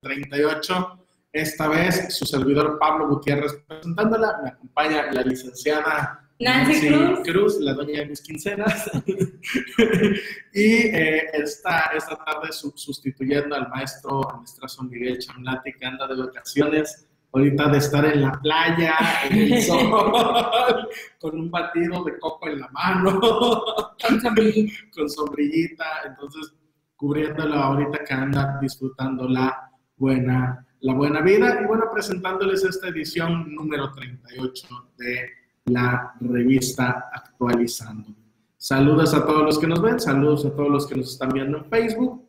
38. Esta vez su servidor Pablo Gutiérrez presentándola. Me acompaña la licenciada Nancy, Cruz. la doña de mis quincenas. y eh, esta, esta tarde sustituyendo al maestro, Son Miguel Chamlati, que anda de vacaciones ahorita de estar en la playa, en el sol, con un batido de coco en la mano, con sombrillita. con sombrillita, entonces cubriéndola ahorita que anda disfrutando la buena, la buena vida y bueno, presentándoles esta edición número 38 de la revista Actualizando. Saludos a todos los que nos ven, saludos a todos los que nos están viendo en Facebook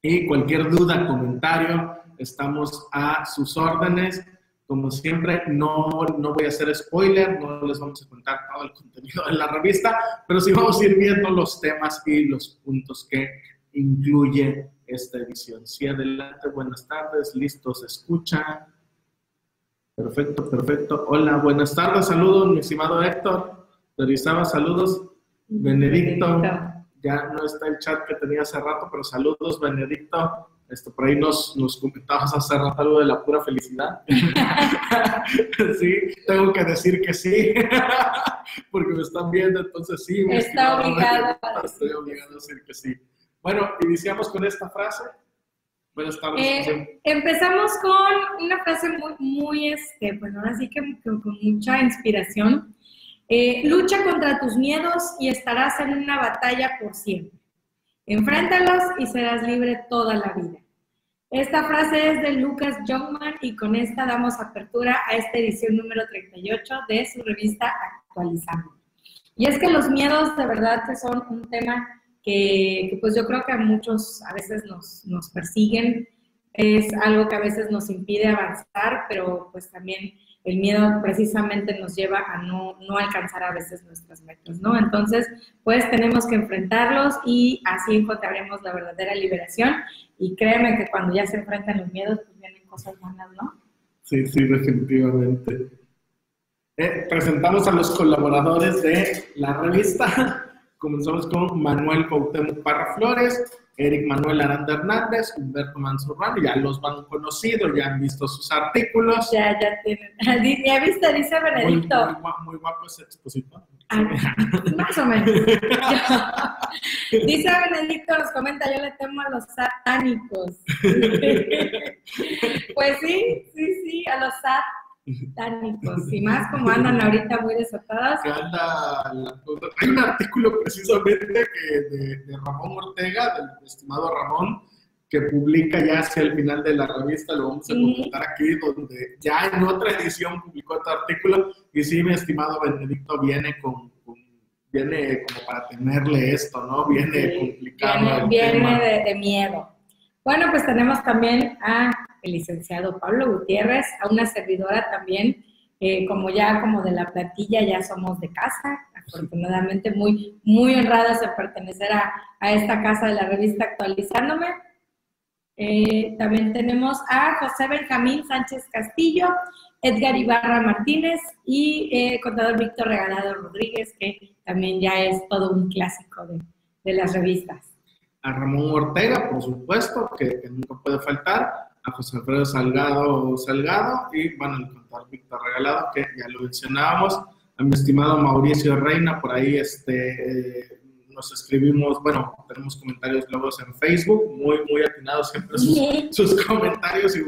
y cualquier duda, comentario, estamos a sus órdenes. Como siempre, no, no voy a hacer spoiler, no les vamos a contar todo el contenido de la revista, pero sí vamos a ir viendo los temas y los puntos que incluye esta edición. Sí, adelante, buenas tardes, listos, escucha. Perfecto, perfecto. Hola, buenas tardes, saludos, mi estimado Héctor. Revisaba saludos. Benedicto, ya no está el chat que tenía hace rato, pero saludos, Benedicto. Esto, por ahí nos, nos comentabas hace rato algo de la pura felicidad. sí, tengo que decir que sí, porque me están viendo, entonces sí. Está obligado. Estoy obligado a decir que sí. Bueno, iniciamos con esta frase. Buenas tardes. Eh, empezamos con una frase muy, muy, este, bueno, así que con, mucha inspiración. Eh, lucha contra tus miedos y estarás en una batalla por siempre. Enfréntalos y serás libre toda la vida. Esta frase es de Lucas Jungman y con esta damos apertura a esta edición número 38 de su revista Actualizando. Y es que los miedos de verdad que son un tema que, pues yo creo que a muchos a veces nos, nos persiguen, es algo que a veces nos impide avanzar, pero pues también el miedo precisamente nos lleva a no, no, alcanzar a veces nuestras metas, ¿no? Entonces, pues tenemos que enfrentarlos y así encontraremos la verdadera liberación. Y créeme que cuando ya se enfrentan los miedos, pues vienen cosas buenas, ¿no? Sí, sí, definitivamente. Eh, presentamos a los colaboradores de la revista. Comenzamos con Manuel Cuauhtémoc Parra Flores, Eric Manuel Aranda Hernández, Humberto Manzurrano, ya los van conocido, ya han visto sus artículos. Ya, ya tienen. Ya viste, dice Benedicto. Muy, muy, guapo ese expositor. Ah, más o menos. dice Benedicto, nos comenta, yo le temo a los satánicos. pues sí, sí, sí, a los satánicos y más como andan ahorita muy desatadas. hay un artículo precisamente que de, Ramón Ortega, del estimado Ramón, que publica ya hacia el final de la revista, lo vamos a comentar aquí, donde ya en otra edición publicó este artículo, y sí, mi estimado Benedicto viene con, viene como para tenerle esto, ¿no? Viene complicado. Viene, de miedo. Bueno, pues tenemos también a el licenciado Pablo Gutiérrez, a una servidora también, eh, como ya como de la plantilla, ya somos de casa, afortunadamente muy, muy honradas de pertenecer a, esta casa de la revista Actualizándome. Eh, también tenemos a José Benjamín Sánchez Castillo, Edgar Ibarra Martínez y eh, contador Víctor Regalado Rodríguez, que también ya es todo un clásico de, de las revistas. A Ramón Ortega, por supuesto, que, que nunca puede faltar a José Alfredo Salgado Salgado y, bueno, el contador Víctor Regalado, que ya lo mencionábamos, a mi estimado Mauricio Reina, por ahí este, nos escribimos, bueno, tenemos comentarios luego en Facebook, muy, muy atinados siempre sus, sus comentarios y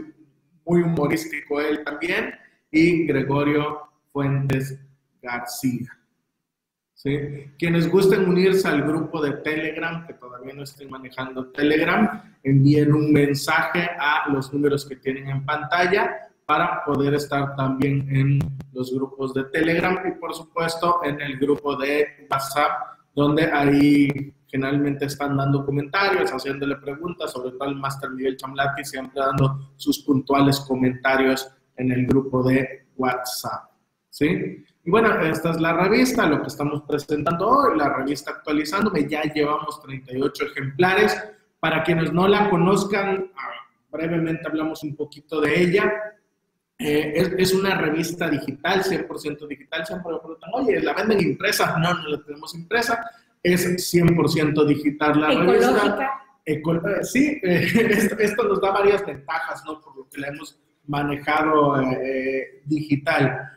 muy humorístico él también, y Gregorio Fuentes García. Quienes gusten unirse al grupo de Telegram, que todavía no estén manejando Telegram, envíen un mensaje a los números que tienen en pantalla para poder estar también en los grupos de Telegram y por supuesto en el grupo de WhatsApp, donde ahí generalmente están dando comentarios, haciéndole preguntas, sobre todo el Master Miguel Chamlati, siempre dando sus puntuales comentarios en el grupo de WhatsApp. ¿Sí? Y bueno, esta es la revista, lo que estamos presentando hoy, la revista actualizándome, ya llevamos 38 ejemplares. Para quienes no la conozcan, ah, brevemente hablamos un poquito de ella. Eh, es, una revista digital, 100% digital. Siempre me preguntan, oye, ¿la venden impresa? No, no la tenemos impresa. Es 100% digital la revista. sí, esto, nos da varias ventajas, ¿no? Por lo que la hemos manejado digital.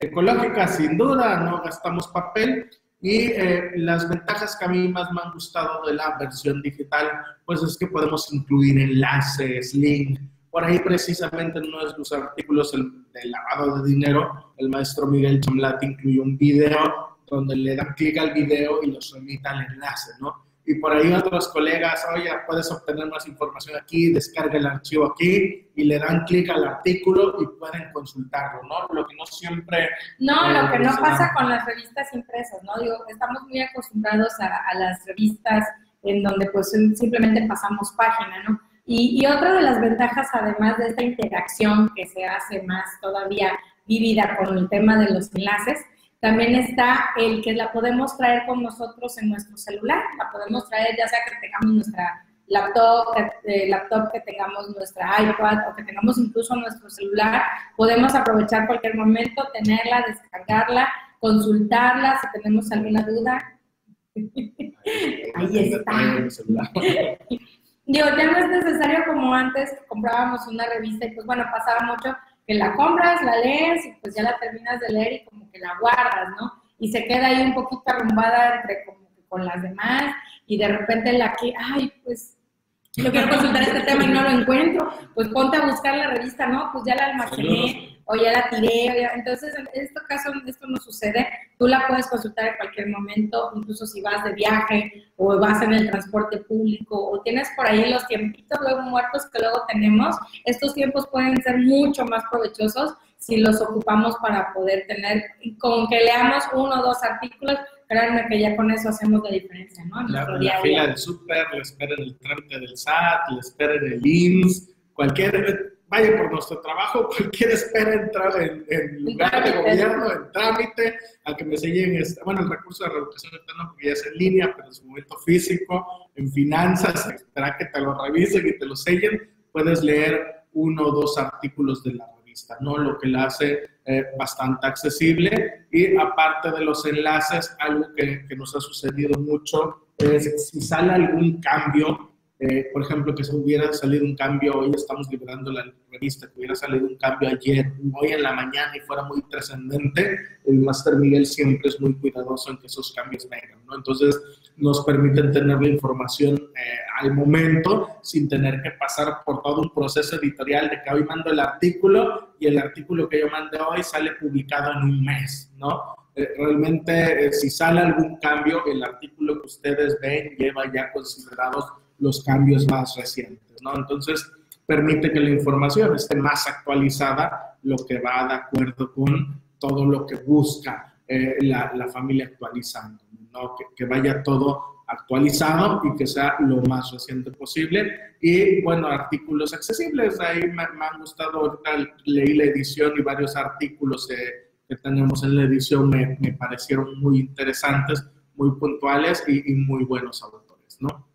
Ecológica, sin duda, no gastamos papel, y las ventajas que a mí más me han gustado de la versión digital, pues es que podemos incluir enlaces, links, por ahí precisamente en uno de sus artículos el, de lavado de dinero, el maestro Miguel Chamlat incluyó un video donde le dan clic al video y los remita al enlace, ¿no? Y por ahí otros colegas, oye, puedes obtener más información aquí, descarga el archivo aquí y le dan clic al artículo y pueden consultarlo, ¿no? Lo que no siempre... No, lo que no pasa con las revistas impresas, ¿no? Digo, estamos muy acostumbrados a, a las revistas en donde pues simplemente pasamos página, ¿no? Y, otra de las ventajas, además de esta interacción que se hace más todavía vivida con el tema de los enlaces, también está el que la podemos traer con nosotros en nuestro celular. La podemos traer ya sea que tengamos nuestra laptop, que, eh, laptop, que tengamos nuestra iPad o que tengamos incluso nuestro celular. Podemos aprovechar cualquier momento, tenerla, descargarla, consultarla si tenemos alguna duda. Ahí está. Digo, ya no es necesario como antes comprábamos una revista y pues bueno, pasaba mucho que la compras, la lees y pues ya la terminas de leer y como que la guardas, ¿no? Y se queda ahí un poquito arrumbada entre como que con las demás y de repente la que, ay, pues yo quiero consultar este tema y no lo encuentro, pues ponte a buscar la revista, ¿no? Pues ya la almacené o ya la tiré. Entonces, en este caso, esto no sucede. Tú la puedes consultar en cualquier momento, incluso si vas de viaje o vas en el transporte público o tienes por ahí los tiempitos luego muertos que luego tenemos. Estos tiempos pueden ser mucho más provechosos si los ocupamos para poder tener, con que leamos uno o dos artículos, créanme que ya con eso hacemos la diferencia, ¿no? la, la fila del súper, le esperen el trámite del SAT, le esperen el IMSS, cualquier vaya por nuestro trabajo, cualquier espera entrar en, en lugar de gobierno, en trámite, a que me sellen, este, bueno, el recurso de revocación eterna porque ya es en línea, pero en su momento físico, en finanzas, espera que te lo revisen y te lo sellen, puedes leer uno o dos artículos de la revista, ¿no? Lo que la hace eh, bastante accesible y aparte de los enlaces, algo que, que nos ha sucedido mucho es si sale algún cambio eh, por ejemplo, que se hubiera salido un cambio, hoy estamos liberando la revista, que hubiera salido un cambio ayer, hoy en la mañana y fuera muy trascendente, el Master Miguel siempre es muy cuidadoso en que esos cambios vengan, ¿no? Entonces, nos permiten tener la información eh, al momento sin tener que pasar por todo un proceso editorial de que hoy mando el artículo y el artículo que yo mandé hoy sale publicado en un mes, ¿no? Eh, realmente, si sale algún cambio, el artículo que ustedes ven lleva ya considerados los cambios más recientes, ¿no? Entonces, permite que la información esté más actualizada, lo que va de acuerdo con todo lo que busca eh, la, la, familia actualizando, ¿no? Que, que, vaya todo actualizado y que sea lo más reciente posible. Y bueno, artículos accesibles, ahí me, me han gustado, ahorita leí la edición y varios artículos que tenemos en la edición me, me, parecieron muy interesantes, muy puntuales y, y muy buenos autores, ¿no?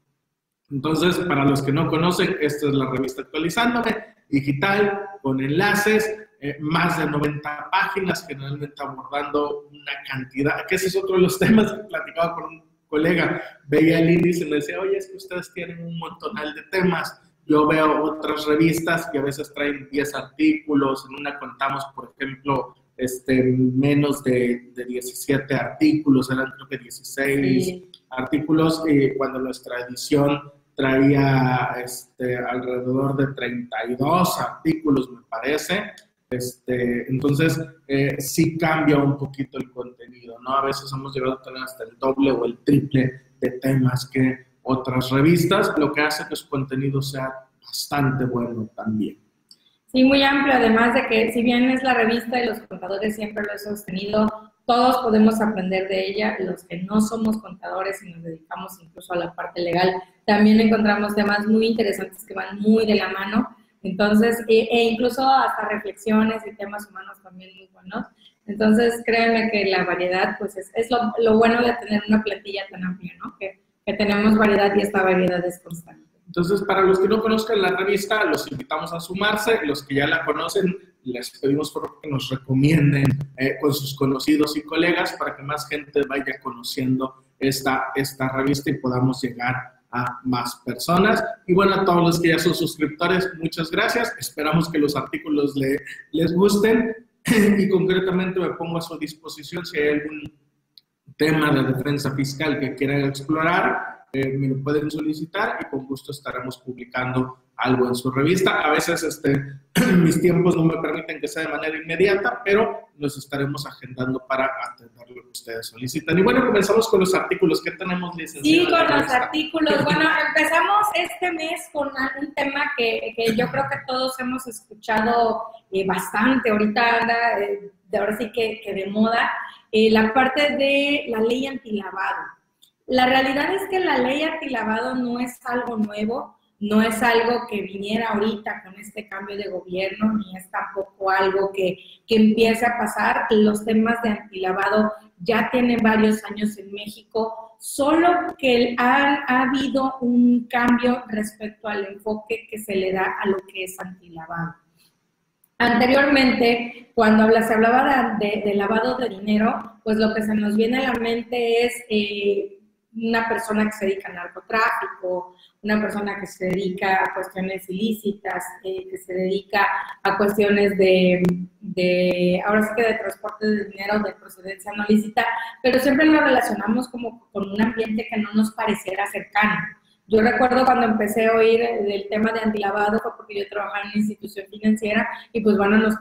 Entonces, para los que no conocen, esta es la revista Actualizándome, digital, con enlaces, eh, más de 90 páginas, generalmente abordando una cantidad, que ese es otro de los temas que platicaba con un colega, veía el índice y me decía, oye, es que ustedes tienen un montonal de temas, yo veo otras revistas que a veces traen 10 artículos, en una contamos, por ejemplo, este, menos de, de 17 artículos, eran creo que 16 sí. artículos, y cuando nuestra edición traía este, alrededor de 32 artículos, me parece. Este, entonces, eh, sí cambia un poquito el contenido, ¿no? A veces hemos llegado a tener hasta el doble o el triple de temas que otras revistas, lo que hace que su contenido sea bastante bueno también. Sí, muy amplio, además de que si bien es la revista y los contadores siempre lo he sostenido, todos podemos aprender de ella, los que no somos contadores y nos dedicamos incluso a la parte legal, también encontramos temas muy interesantes que van muy de la mano, entonces, e, e incluso hasta reflexiones y temas humanos también muy buenos. Entonces, créanme que la variedad, pues es, es lo, lo, bueno de tener una plantilla tan amplia, ¿no? Que, que tenemos variedad y esta variedad es constante. Entonces, para los que no conozcan la revista, los invitamos a sumarse. Los que ya la conocen, les pedimos por que nos recomienden eh, con sus conocidos y colegas para que más gente vaya conociendo esta, esta revista y podamos llegar a más personas. Y bueno, a todos los que ya son suscriptores, muchas gracias. Esperamos que los artículos le, les gusten y concretamente me pongo a su disposición si hay algún tema de defensa fiscal que quieran explorar, eh, me lo pueden solicitar y con gusto estaremos publicando algo en su revista. A veces este, mis tiempos no me permiten que sea de manera inmediata, pero los estaremos agendando para atender lo que ustedes solicitan. Y bueno, comenzamos con los artículos. ¿Qué tenemos, licenciada? Sí, con los artículos. Bueno, empezamos este mes con un tema que, que yo creo que todos hemos escuchado eh, bastante. Ahorita anda, eh, de ahora sí que, que de moda, eh, la parte de la ley antilavado. La realidad es que la ley antilavado no es algo nuevo no es algo que viniera ahorita con este cambio de gobierno, ni es tampoco algo que, que empiece a pasar. Los temas de antilavado ya tienen varios años en México, solo que ha, ha habido un cambio respecto al enfoque que se le da a lo que es antilavado. Anteriormente, cuando se hablaba de, lavado de dinero, pues lo que se nos viene a la mente es eh, una persona que se dedica al narcotráfico, una persona que se dedica a cuestiones ilícitas, eh, que se dedica a cuestiones de, de, ahora sí que de transporte de dinero de procedencia no lícita, pero siempre lo relacionamos como con un ambiente que no nos pareciera cercano. Yo recuerdo cuando empecé a oír del tema de antilavado fue porque yo trabajaba en una institución financiera y pues bueno, nos,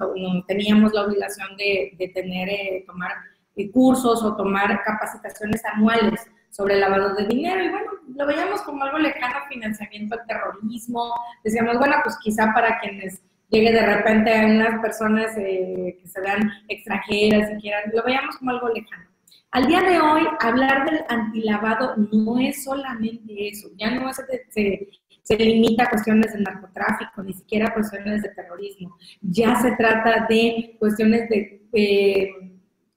teníamos la obligación de, de tener, eh, tomar eh, cursos o tomar capacitaciones anuales sobre lavado de dinero y bueno, lo veíamos como algo lejano financiamiento al terrorismo. Decíamos, bueno, pues quizá para quienes llegue de repente a unas personas eh, que se vean extranjeras y quieran, lo veíamos como algo lejano. Al día de hoy, hablar del antilavado no es solamente eso, ya no se, se limita a cuestiones de narcotráfico, ni siquiera a cuestiones de terrorismo, ya se trata de cuestiones de eh,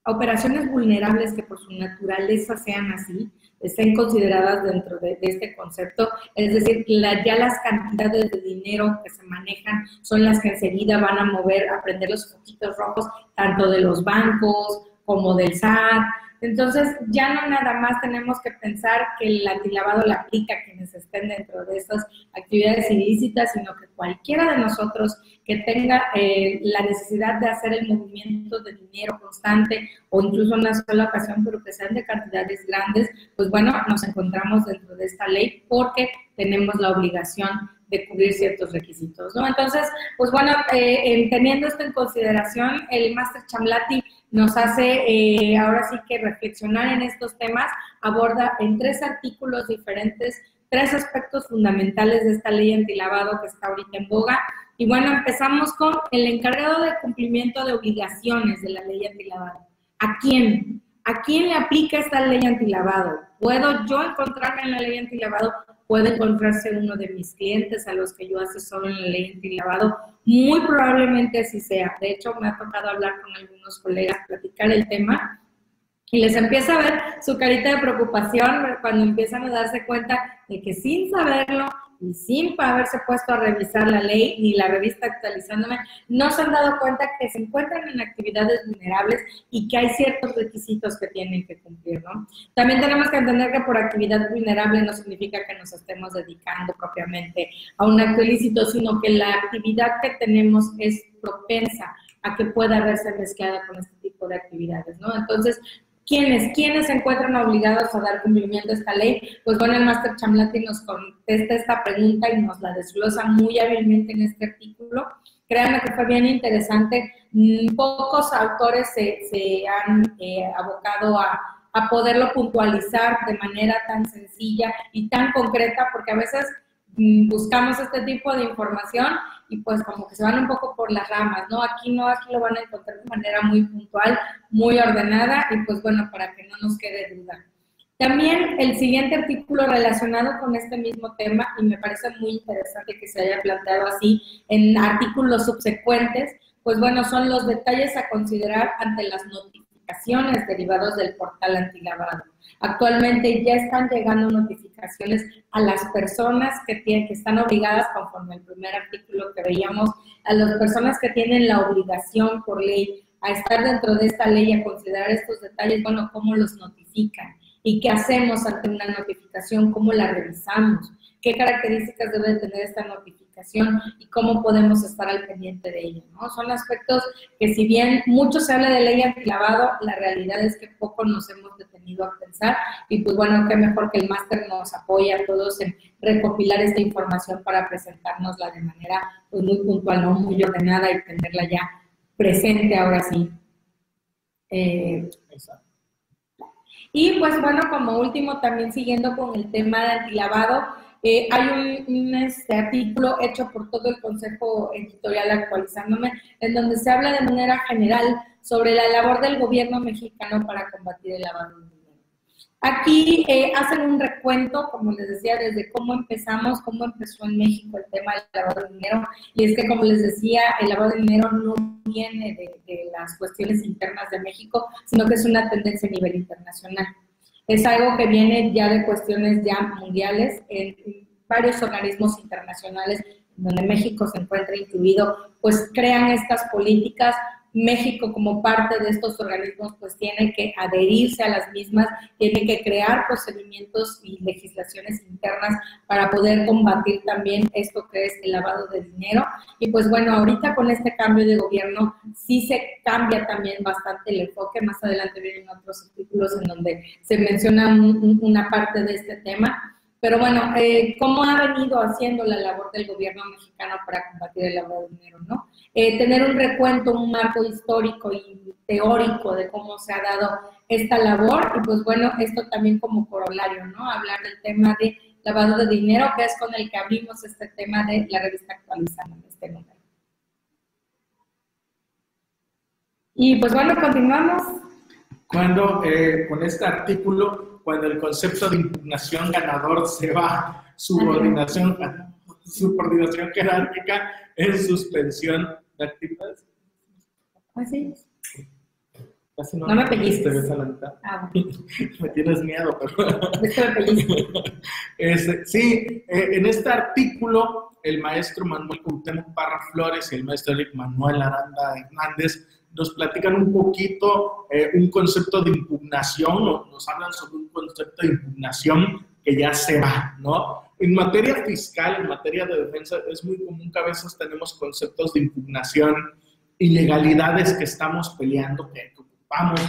operaciones vulnerables que por su naturaleza sean así, estén consideradas dentro de, este concepto. Es decir, ya las cantidades de dinero que se manejan son las que enseguida van a mover, a prender los foquitos rojos, tanto de los bancos como del SAT, entonces, ya no nada más tenemos que pensar que el antilavado le aplica a quienes estén dentro de estas actividades ilícitas, sino que cualquiera de nosotros que tenga eh, la necesidad de hacer el movimiento de dinero constante o incluso una sola ocasión, pero que sean de cantidades grandes, pues bueno, nos encontramos dentro de esta ley porque tenemos la obligación de cubrir ciertos requisitos, ¿no? Entonces, pues bueno, eh, teniendo esto en consideración, el Master Chamlati nos hace eh, ahora sí que reflexionar en estos temas, aborda en tres artículos diferentes tres aspectos fundamentales de esta ley antilavado que está ahorita en boga. Y bueno, empezamos con el encargado de cumplimiento de obligaciones de la ley antilavado. ¿A quién? ¿A quién le aplica esta ley antilavado? ¿Puedo yo encontrarme en la ley antilavado? ¿Puede encontrarse uno de mis clientes a los que yo asesoro en la ley antilavado? Muy probablemente así sea. De hecho, me ha tocado hablar con algunos colegas, platicar el tema y les empieza a ver su carita de preocupación cuando empiezan a darse cuenta de que sin saberlo y sin haberse puesto a revisar la ley ni la revista actualizándome, no se han dado cuenta que se encuentran en actividades vulnerables y que hay ciertos requisitos que tienen que cumplir, ¿no? También tenemos que entender que por actividad vulnerable no significa que nos estemos dedicando propiamente a un acto ilícito, sino que la actividad que tenemos es propensa a que pueda verse mezclada con este tipo de actividades, ¿no? Entonces, ¿Quiénes? ¿Quiénes se encuentran obligados a dar cumplimiento a esta ley? Pues bueno, el Master Chamlati nos contesta esta pregunta y nos la desglosa muy hábilmente en este artículo. Créanme que fue bien interesante. Mm, pocos autores se, han eh, abocado a, a poderlo puntualizar de manera tan sencilla y tan concreta, porque a veces mm, buscamos este tipo de información y pues como que se van un poco por las ramas, ¿no? Aquí no, aquí lo van a encontrar de manera muy puntual, muy ordenada y pues bueno, para que no nos quede duda. También el siguiente artículo relacionado con este mismo tema, y me parece muy interesante que se haya planteado así en artículos subsecuentes, pues bueno, son los detalles a considerar ante las derivados del portal antilavado. Actualmente ya están llegando notificaciones a las personas que, tienen, que están obligadas, conforme al primer artículo que veíamos, a las personas que tienen la obligación por ley a estar dentro de esta ley, a considerar estos detalles, bueno, cómo los notifican. ¿Y qué hacemos ante una notificación? ¿Cómo la revisamos? ¿Qué características debe tener esta notificación y cómo podemos estar al pendiente de ella? ¿no? Son aspectos que si bien mucho se habla de ley antilavado, la realidad es que poco nos hemos detenido a pensar y pues bueno, qué mejor que el máster nos apoye a todos en recopilar esta información para presentárnosla de manera pues, muy puntual, ¿no? muy ordenada y tenerla ya presente ahora sí. Eh, y pues bueno, como último, también siguiendo con el tema de antilavado, eh, hay un, este, artículo hecho por todo el Consejo Editorial actualizándome, en donde se habla de manera general sobre la labor del gobierno mexicano para combatir el lavado de dinero. Aquí eh, hacen un recuento, como les decía, desde cómo empezamos, cómo empezó en México el tema del lavado de dinero. Y es que, como les decía, el lavado de dinero no viene de, las cuestiones internas de México, sino que es una tendencia a nivel internacional. Es algo que viene ya de cuestiones ya mundiales en varios organismos internacionales donde México se encuentra incluido, pues crean estas políticas México como parte de estos organismos pues tiene que adherirse a las mismas, tiene que crear procedimientos y legislaciones internas para poder combatir también esto que es el lavado de dinero. Y pues bueno, ahorita con este cambio de gobierno sí se cambia también bastante el enfoque. Más adelante vienen otros artículos en donde se menciona una parte de este tema. Pero bueno, eh, ¿cómo ha venido haciendo la labor del gobierno mexicano para combatir el lavado de dinero? ¿no? Eh, tener un recuento, un marco histórico y teórico de cómo se ha dado esta labor y pues bueno, esto también como corolario, ¿no? Hablar del tema de lavado de dinero, que es con el que abrimos este tema de la revista actualizada en este número. Y pues bueno, continuamos. Cuando eh, con este artículo, cuando el concepto de impugnación ganador se va, subordinación, subordinación jerárquica en suspensión de actividades. Así es. Casi no, no me pellizques. a la mitad. Ah, me tienes miedo, pero... este, sí, eh, en este artículo, el maestro Manuel Cuauhtémoc Parra Flores y el maestro Eric Manuel Aranda Hernández nos platican un poquito eh, un concepto de impugnación, o nos hablan sobre un concepto de impugnación que ya se va, ¿no? En materia fiscal, en materia de defensa, es muy común que a veces tenemos conceptos de impugnación, ilegalidades que estamos peleando, que ocupamos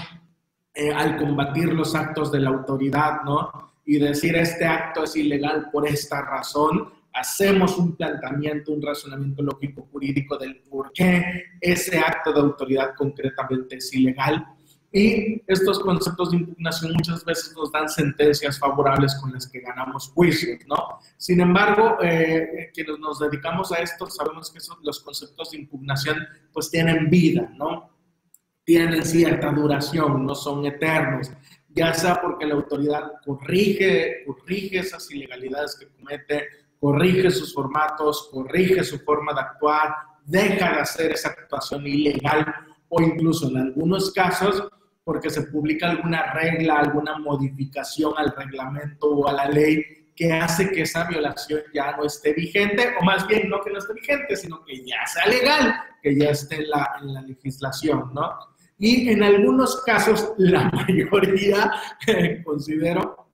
eh, al combatir los actos de la autoridad, ¿no? Y decir este acto es ilegal por esta razón, hacemos un planteamiento, un razonamiento lógico jurídico del por qué ese acto de autoridad concretamente es ilegal y estos conceptos de impugnación muchas veces nos dan sentencias favorables con las que ganamos juicios, ¿no? Sin embargo, eh, quienes nos dedicamos a esto sabemos que los conceptos de impugnación pues tienen vida, ¿no? Tienen cierta duración, no son eternos, ya sea porque la autoridad corrige, corrige esas ilegalidades que comete, corrige sus formatos, corrige su forma de actuar, deja de hacer esa actuación ilegal o incluso en algunos casos porque se publica alguna regla, alguna modificación al reglamento o a la ley que hace que esa violación ya no esté vigente, o más bien no que no esté vigente, sino que ya sea legal, que ya esté en la, legislación, ¿no? Y en algunos casos, la mayoría, considero,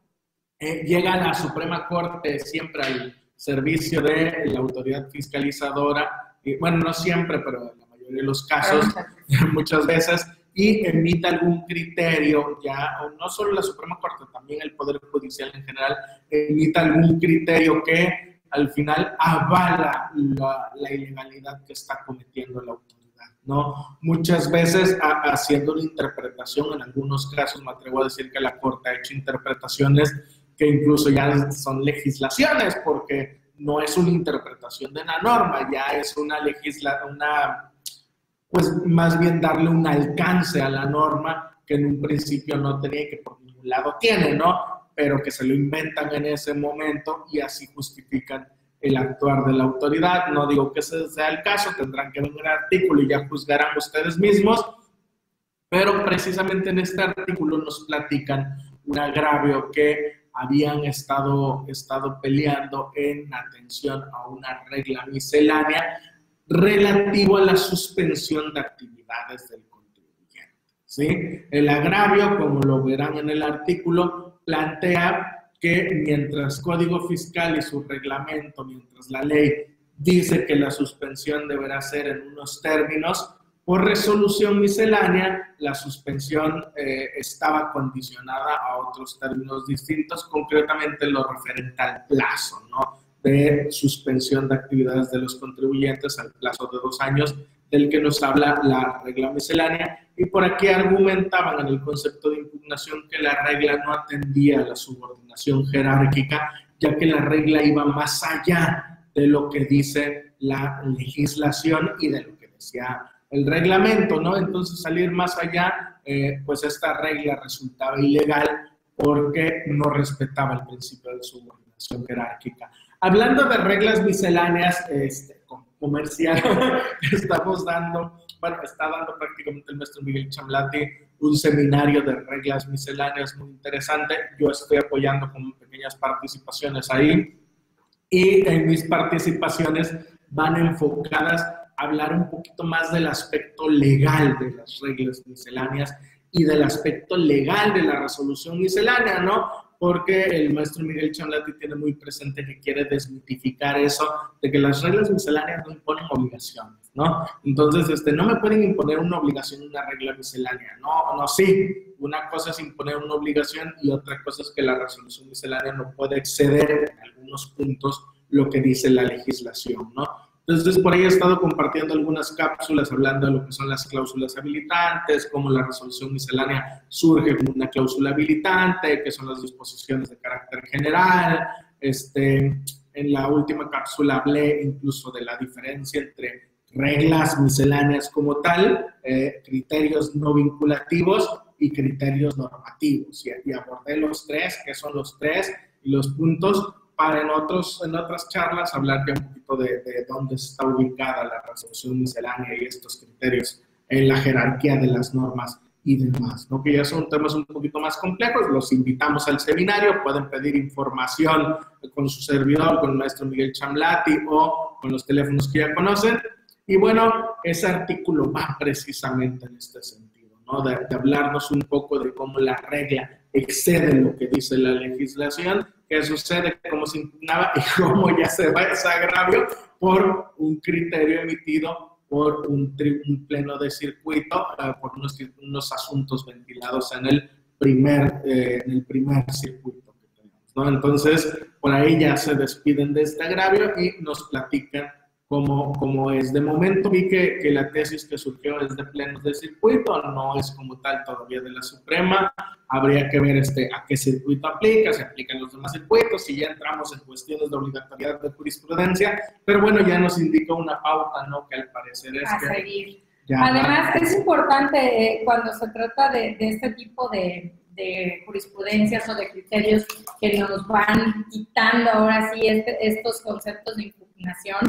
eh, llega a la Suprema Corte siempre al servicio de la autoridad fiscalizadora, y, bueno, no siempre, pero en la mayoría de los casos, muchas veces, y emita algún criterio, ya, o no solo la Suprema Corte, también el Poder Judicial en general, emita algún criterio que al final avala la, ilegalidad que está cometiendo la autoridad, ¿no? Muchas veces haciendo una interpretación, en algunos casos me atrevo a decir que la Corte ha hecho interpretaciones que incluso ya son legislaciones, porque no es una interpretación de la norma, ya es una legisla una pues más bien darle un alcance a la norma que en un principio no tenía que por ningún lado tiene, ¿no? Pero que se lo inventan en ese momento y así justifican el actuar de la autoridad. No digo que ese sea el caso, tendrán que ver el artículo y ya juzgarán ustedes mismos, pero precisamente en este artículo nos platican un agravio que habían estado, estado peleando en atención a una regla miscelánea relativo a la suspensión de actividades del contribuyente. ¿sí? El agravio, como lo verán en el artículo, plantea que mientras Código Fiscal y su reglamento, mientras la ley dice que la suspensión deberá ser en unos términos, por resolución miscelánea, la suspensión eh, estaba condicionada a otros términos distintos, concretamente lo referente al plazo, ¿no? de suspensión de actividades de los contribuyentes al plazo de dos años, del que nos habla la regla miscelánea. Y por aquí argumentaban en el concepto de impugnación que la regla no atendía a la subordinación jerárquica, ya que la regla iba más allá de lo que dice la legislación y de lo que decía el reglamento, ¿no? Entonces salir más allá, eh, pues esta regla resultaba ilegal porque no respetaba el principio de subordinación jerárquica. Hablando de reglas misceláneas este, estamos dando, bueno, está dando prácticamente el maestro Miguel Chamlati un seminario de reglas misceláneas muy interesante. Yo estoy apoyando con pequeñas participaciones ahí y en mis participaciones van enfocadas hablar un poquito más del aspecto legal de las reglas misceláneas y del aspecto legal de la resolución miscelánea, ¿no? Porque el maestro Miguel Chamlati tiene muy presente que quiere desmitificar eso de que las reglas misceláneas no imponen obligaciones, ¿no? Entonces, este, no me pueden imponer una obligación una regla miscelánea, no, no, sí. Una cosa es imponer una obligación y otra cosa es que la resolución miscelánea no puede exceder en algunos puntos lo que dice la legislación, ¿no? Entonces, por ahí he estado compartiendo algunas cápsulas hablando de lo que son las cláusulas habilitantes, cómo la resolución miscelánea surge como una cláusula habilitante, qué son las disposiciones de carácter general. Este, en la última cápsula hablé incluso de la diferencia entre reglas misceláneas como tal, eh, criterios no vinculativos y criterios normativos. Y, y abordé los tres, que son los tres, y los puntos para en, otros, en otras charlas hablar ya un poquito de, dónde está ubicada la resolución miscelánea y estos criterios en la jerarquía de las normas y demás, ¿no? que ya son temas un poquito más complejos. Los invitamos al seminario, pueden pedir información con su servidor, con el maestro Miguel Chamlati o con los teléfonos que ya conocen. Y bueno, ese artículo va precisamente en este sentido, ¿no? de, de hablarnos un poco de cómo la regla excede lo que dice la legislación qué sucede, cómo se impugnaba y cómo ya se va ese agravio por un criterio emitido por un, pleno de circuito, eh, por unos, unos, asuntos ventilados en el primer, eh, en el primer circuito. ¿no? Entonces, por ahí ya se despiden de este agravio y nos platican cómo, cómo es. De momento vi que, que, la tesis que surgió es de plenos de circuito, no es como tal todavía de la Suprema habría que ver este, a qué circuito aplica, se aplican los demás circuitos, si ya entramos en cuestiones de obligatoriedad de jurisprudencia, pero bueno, ya nos indica una pauta, ¿no? Que al parecer es... A seguir. Además, es importante eh, cuando se trata de, de este tipo de, de, jurisprudencias o de criterios que nos van quitando ahora sí este, estos conceptos de impugnación,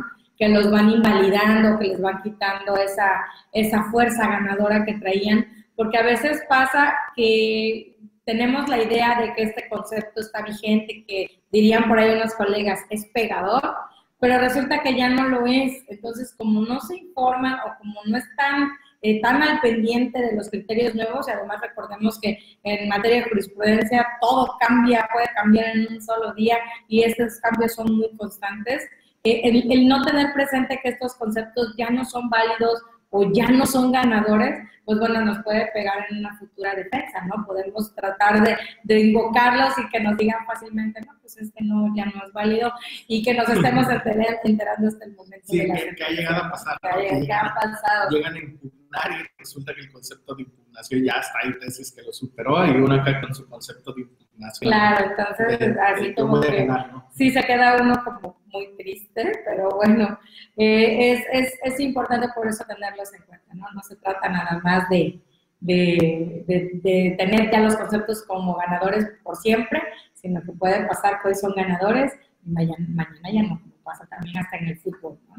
que los van invalidando, que les van quitando esa, esa fuerza ganadora que traían, porque a veces pasa que tenemos la idea de que este concepto está vigente, que dirían por ahí unos colegas, es pegador, pero resulta que ya no lo es. Entonces, como no se informan o como no están eh, tan al pendiente de los criterios nuevos, y además recordemos que en materia de jurisprudencia todo cambia, puede cambiar en un solo día y estos cambios son muy constantes. Eh, el no tener presente que estos conceptos ya no son válidos o ya no son ganadores, pues bueno, nos puede pegar en una futura defensa, ¿no? Podemos tratar de, de invocarlos y que nos digan fácilmente, no, pues este no, ya no es válido y que nos estemos enterando hasta el momento. Sí, que, ha llegado a pasar. Que, ha pasado. Llegan a impugnar y resulta que el concepto de impugnación ya está, hay tesis que lo superó y uno acá con su concepto de impugnación. Claro, entonces así como que sí se queda uno como muy triste, pero bueno, eh, es, es, es, importante por eso tenerlos en cuenta, ¿no? No se trata nada más de, de, de, tener ya los conceptos como ganadores por siempre, sino que pueden pasar que hoy son ganadores y mañana, mañana ya no, como pasa también hasta en el fútbol, ¿no?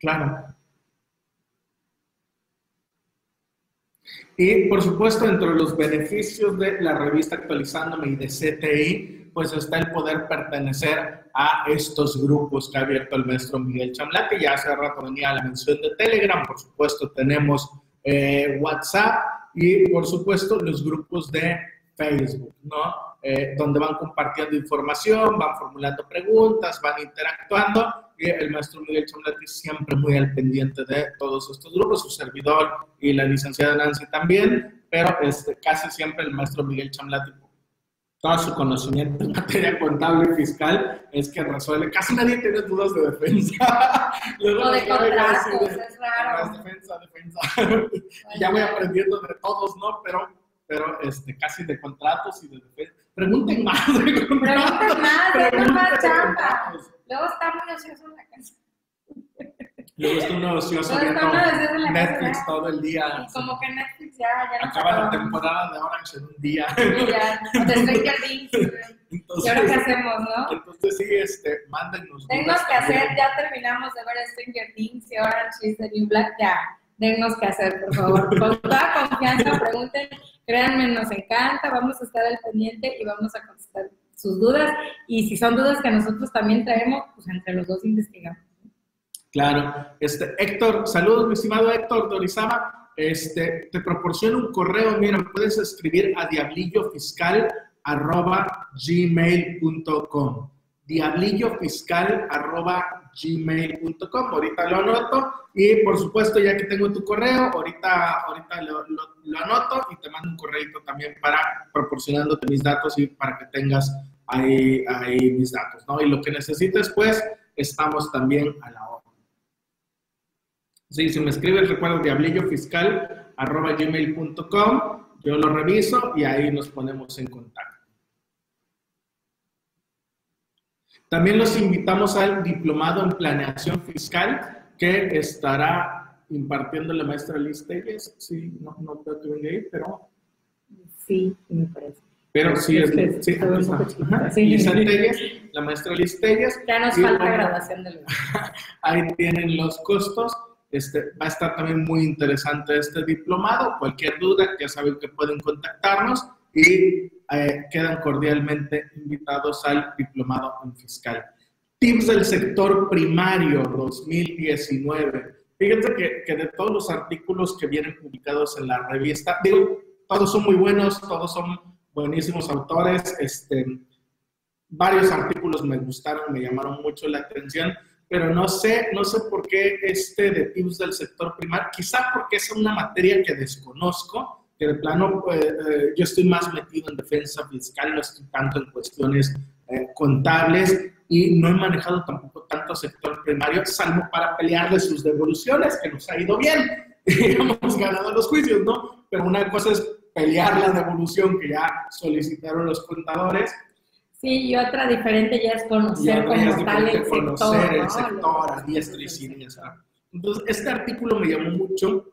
Claro. Y por supuesto, entre los beneficios de la revista Actualizándome y de CTI, pues está el poder pertenecer a estos grupos que ha abierto el maestro Miguel Chamlate. Ya hace rato venía la mención de Telegram, por supuesto tenemos eh, WhatsApp y por supuesto los grupos de Facebook, ¿no? Eh, donde van compartiendo información, van formulando preguntas, van interactuando y el maestro Miguel Chamblati siempre muy al pendiente de todos estos grupos, su servidor y la licenciada Nancy también, pero este, casi siempre el maestro Miguel Chamblati todo su conocimiento en materia contable y fiscal es que resuelve. Casi nadie tiene dudas de defensa. Luego de contratos, es raro. Defensa, defensa. ya voy aprendiendo de todos, ¿no? Pero, pero este, casi de contratos y de defensa. Pregunten más de contratos. Pregunten más, de más chamba. Luego está muy ocioso en la casa. Luego está uno ocioso viendo Netflix todo el día. como que Netflix ya, ya Acaba la temporada de Orange en un día. ya, de Stranger Things. ¿Y ahora qué hacemos, no? Entonces sí, este, mándenos. Tenemos que hacer, ya terminamos de ver Stranger Things y Orange is the New Black, ya. Tenemos que hacer, por favor. Con toda confianza, pregunten. Créanme, nos encanta. Vamos a estar al pendiente y vamos a contestar sus dudas. Y si son dudas que nosotros también traemos, pues entre los dos investigamos. Claro. Este, Héctor, saludos, mi estimado Héctor Dorizama. Este, te proporciono un correo, mira, puedes escribir a diablillofiscal.gmail.com diablillofiscal.gmail.com Ahorita lo anoto y por supuesto ya que tengo tu correo, ahorita, ahorita lo, anoto y te mando un correo también para proporcionándote mis datos y para que tengas ahí, ahí mis datos, ¿no? Y lo que necesites, pues, estamos también a la hora. Sí, si me escribes, recuerda diablillofiscal.gmail.com, yo lo reviso y ahí nos ponemos en contacto. También los invitamos al diplomado en planeación fiscal que estará impartiendo la maestra Liz Telles. Sí, no, no creo que venga ahí, pero... Sí, me parece. Pero sí, es, sí, sí, Telles, la maestra Liz Telles. Ya nos falta graduación de Ahí tienen los costos. Este, va a estar también muy interesante este diplomado. Cualquier duda, ya saben que pueden contactarnos y eh, quedan cordialmente invitados al diplomado en fiscal. Tips del sector primario 2019. Fíjense que, que, de todos los artículos que vienen publicados en la revista, digo, todos son muy buenos, todos son buenísimos autores. Este, varios artículos me gustaron, me llamaron mucho la atención pero no sé, no sé por qué este de tips del sector primario, quizá porque es una materia que desconozco, que de plano pues, eh, yo estoy más metido en defensa fiscal, no estoy tanto en cuestiones eh, contables y no he manejado tampoco tanto sector primario, salvo para pelearle sus devoluciones, que nos ha ido bien, hemos ganado los juicios, ¿no? Pero una cosa es pelear la devolución que ya solicitaron los contadores Sí, y otra diferente ya es conocer como tal el conocer el sector a diestra y siniestra. Entonces, este artículo me llamó mucho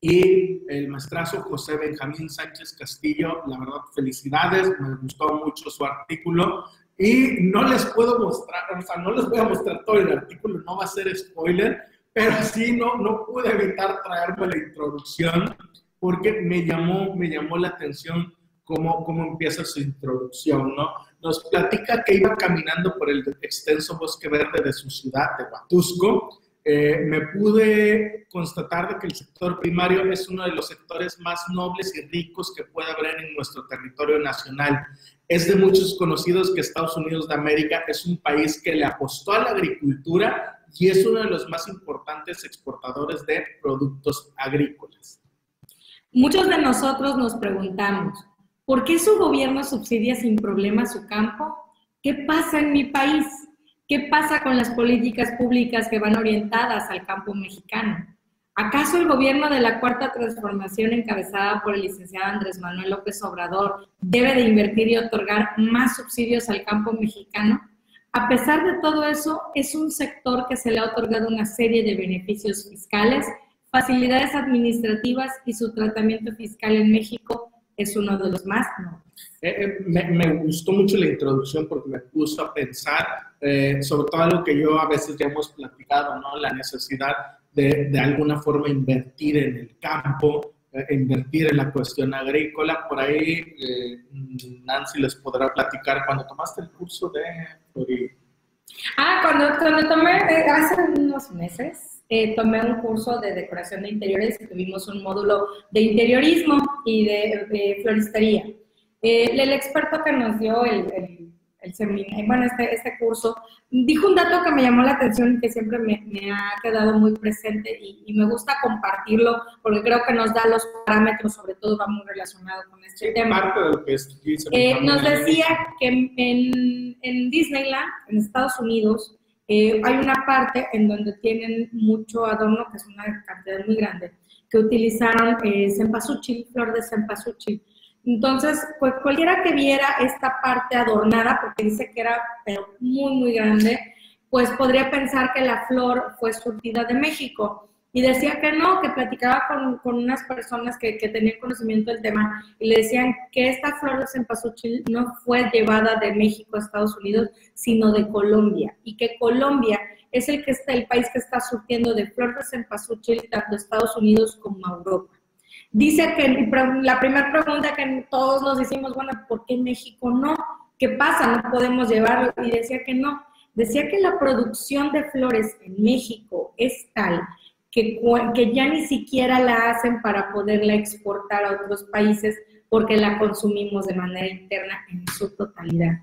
y el maestrazo José Benjamín Sánchez Castillo, la verdad, felicidades, me gustó mucho su artículo y no les puedo mostrar, o sea, no les voy a mostrar todo el artículo, no va a ser spoiler, pero sí no, no pude evitar traerme la introducción porque me llamó, me llamó la atención cómo, cómo empieza su introducción, ¿no? Nos platica que iba caminando por el extenso bosque verde de su ciudad, de Huatusco. Eh, me pude constatar de que el sector primario es uno de los sectores más nobles y ricos que puede haber en nuestro territorio nacional. Es de muchos conocidos que Estados Unidos de América es un país que le apostó a la agricultura y es uno de los más importantes exportadores de productos agrícolas. Muchos de nosotros nos preguntamos, ¿Por qué su gobierno subsidia sin problema su campo? ¿Qué pasa en mi país? ¿Qué pasa con las políticas públicas que van orientadas al campo mexicano? ¿Acaso el gobierno de la Cuarta Transformación encabezada por el licenciado Andrés Manuel López Obrador debe de invertir y otorgar más subsidios al campo mexicano? A pesar de todo eso, es un sector que se le ha otorgado una serie de beneficios fiscales, facilidades administrativas y su tratamiento fiscal en México es uno de los más, ¿no? Eh, eh, me, gustó mucho la introducción porque me puso a pensar eh, sobre todo algo que yo a veces ya hemos platicado, ¿no? La necesidad de, de alguna forma invertir en el campo, invertir en la cuestión agrícola. Por ahí Nancy les podrá platicar cuando tomaste el curso de... Ah, cuando, cuando tomé hace unos meses eh, tomé un curso de decoración de interiores y tuvimos un módulo de interiorismo y de, floristería. Eh, el experto que nos dio el, el, el seminario, bueno, este, este curso, dijo un dato que me llamó la atención y que siempre me, me ha quedado muy presente y, y, me gusta compartirlo porque creo que nos da los parámetros, sobre todo va muy relacionado con este tema. Parte de lo que es, eh, nos decía que en, en, Disneyland, en Estados Unidos, eh, hay una parte en donde tienen mucho adorno, que es una cantidad muy grande, que utilizaron eh, cempasúchil, flor de cempasúchil. Entonces, pues cualquiera que viera esta parte adornada, porque dice que era muy, muy grande, pues podría pensar que la flor fue surtida de México. Y decía que no, que platicaba con, con unas personas que, que, tenían conocimiento del tema y le decían que esta flor de cempasúchil no fue llevada de México a Estados Unidos, sino de Colombia. Y que Colombia es el, que está, el país que está surtiendo de flor de cempasúchil tanto Estados Unidos como Europa. Dice que la primera pregunta que todos nos hicimos, bueno, ¿por qué México no? ¿Qué pasa? No podemos llevarlo. Y decía que no. Decía que la producción de flores en México es tal que, ya ni siquiera la hacen para poderla exportar a otros países porque la consumimos de manera interna en su totalidad.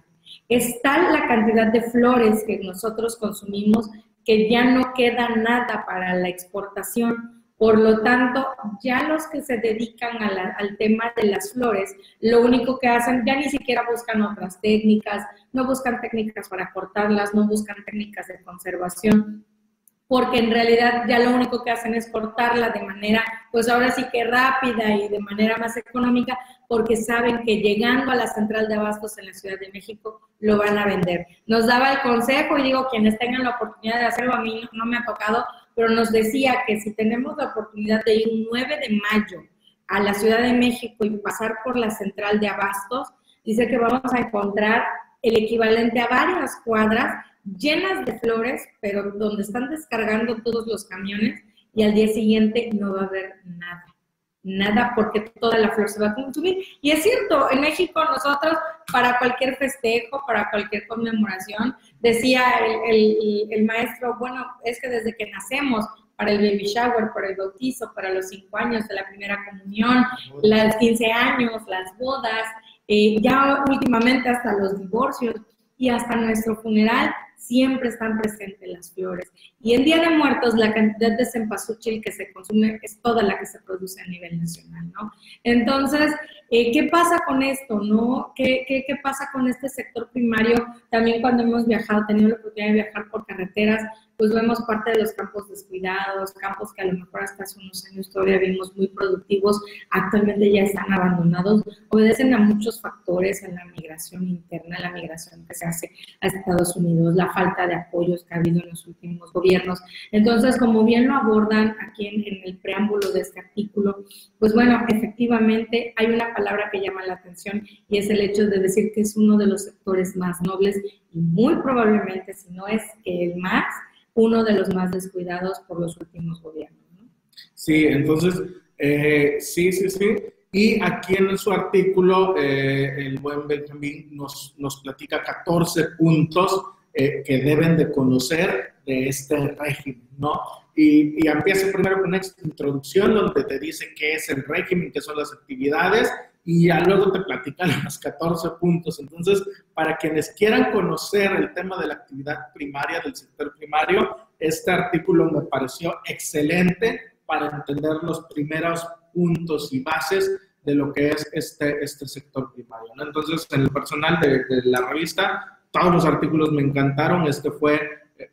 Es tal la cantidad de flores que nosotros consumimos que ya no queda nada para la exportación por lo tanto, ya los que se dedican al tema de las flores, lo único que hacen, ya ni siquiera buscan otras técnicas, no buscan técnicas para cortarlas, no buscan técnicas de conservación, porque en realidad ya lo único que hacen es cortarla de manera, pues ahora sí que rápida y de manera más económica, porque saben que llegando a la central de abastos en la Ciudad de México lo van a vender. Nos daba el consejo y digo, quienes tengan la oportunidad de hacerlo, a mí no me ha tocado, pero nos decía que si tenemos la oportunidad de ir un 9 de mayo a la Ciudad de México y pasar por la central de abastos, dice que vamos a encontrar el equivalente a varias cuadras llenas de flores, pero donde están descargando todos los camiones y al día siguiente no va a haber nada. Nada porque toda la flor se va a consumir. Y es cierto, en México nosotros para cualquier festejo, para cualquier conmemoración, decía el, el, el maestro, bueno, es que desde que nacemos, para el baby shower, para el bautizo, para los cinco años de la primera comunión, los 15 años, las bodas, eh, ya últimamente hasta los divorcios y hasta nuestro funeral, siempre están presentes las flores. Y en Día de Muertos, la cantidad de cempasúchil que se consume es toda la que se produce a nivel nacional, ¿no? Entonces, eh, ¿qué pasa con esto, no? ¿Qué, ¿Qué, qué, pasa con este sector primario? También cuando hemos viajado, tenido la oportunidad de viajar por carreteras, pues vemos parte de los campos descuidados, campos que a lo mejor hasta hace unos años todavía vimos muy productivos, actualmente ya están abandonados, obedecen a muchos factores en la migración interna, la migración que se hace a Estados Unidos, la falta de apoyos que ha habido en los últimos gobiernos. Entonces, como bien lo abordan aquí en, en el preámbulo de este artículo, pues bueno, efectivamente hay una palabra que llama la atención y es el hecho de decir que es uno de los sectores más nobles y muy probablemente, si no es el más, uno de los más descuidados por los últimos gobiernos. ¿no? Sí, entonces, eh, sí, sí, sí. Y aquí en su artículo, eh, el buen Benjamín nos, nos platica 14 puntos eh, que deben de conocer de este régimen, ¿no? Y, y, empieza primero con una introducción donde te dice qué es el régimen, qué son las actividades, y ya luego te platican los 14 puntos. Entonces, para quienes quieran conocer el tema de la actividad primaria del sector primario, este artículo me pareció excelente para entender los primeros puntos y bases de lo que es este, este sector primario. ¿no? Entonces, en el personal de, de, la revista, todos los artículos me encantaron, este fue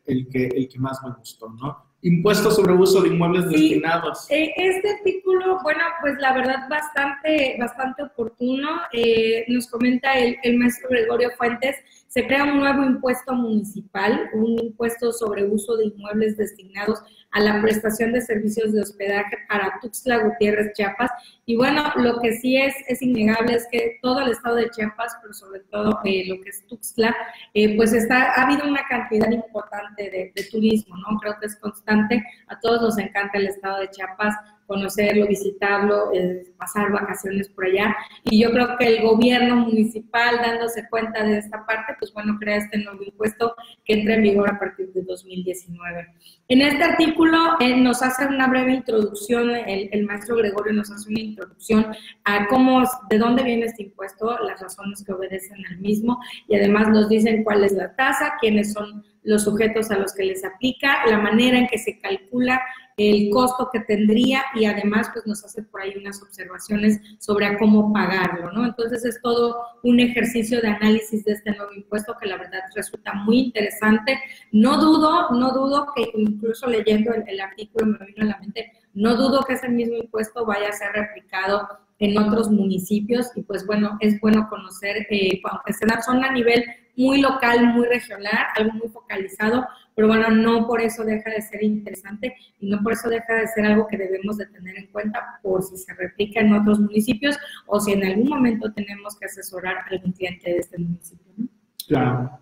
el que, el que más me gustó, ¿no? Impuesto sobre uso de inmuebles sí, destinados. Eh, este artículo, bueno, pues la verdad bastante, bastante oportuno. Eh, nos comenta el, el maestro Gregorio Fuentes, se crea un nuevo impuesto municipal, un impuesto sobre uso de inmuebles destinados a la prestación de servicios de hospedaje para Tuxtla Gutiérrez, Chiapas. Y bueno, lo que sí es, es innegable es que todo el estado de Chiapas, pero sobre todo eh, lo que es Tuxtla, eh, pues está, ha habido una cantidad importante de, de turismo, ¿no? Creo que es constante. A todos nos encanta el estado de Chiapas conocerlo, visitarlo, eh, pasar vacaciones por allá. Y yo creo que el gobierno municipal, dándose cuenta de esta parte, pues bueno, crea este nuevo impuesto que entra en vigor a partir de 2019. En este artículo eh, nos hace una breve introducción, el, el, maestro Gregorio nos hace una introducción a cómo, de dónde viene este impuesto, las razones que obedecen al mismo y además nos dicen cuál es la tasa, quiénes son los sujetos a los que les aplica, la manera en que se calcula el costo que tendría y además pues nos hace por ahí unas observaciones sobre cómo pagarlo, ¿no? Entonces es todo un ejercicio de análisis de este nuevo impuesto que la verdad resulta muy interesante. No dudo, no dudo que incluso leyendo el, artículo me vino a la mente, no dudo que ese mismo impuesto vaya a ser replicado en otros municipios y pues bueno, es bueno conocer, eh, aunque son a nivel muy local, muy regional, algo muy focalizado, pero bueno, no por eso deja de ser interesante y no por eso deja de ser algo que debemos de tener en cuenta por si se replica en otros municipios o si en algún momento tenemos que asesorar a algún cliente de este municipio. Claro.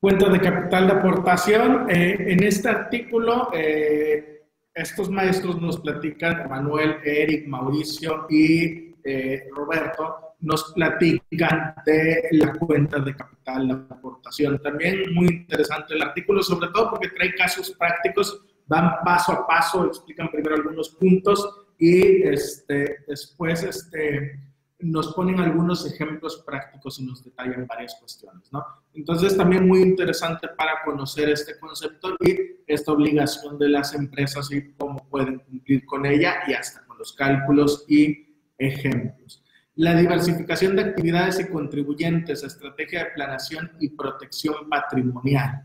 Cuenta de capital de aportación. Eh, en este artículo, eh, estos maestros nos platican, Manuel, Eric, Mauricio y eh, Roberto, nos platican de la cuenta de capital, la aportación. También muy interesante el artículo, sobre todo porque trae casos prácticos, van paso a paso, explican primero algunos puntos y este, después este, nos ponen algunos ejemplos prácticos y nos detallan varias cuestiones. ¿no? Entonces también muy interesante para conocer este concepto y esta obligación de las empresas y cómo pueden cumplir con ella y hasta con los cálculos y ejemplos la diversificación de actividades y contribuyentes, estrategia de planación y protección patrimonial.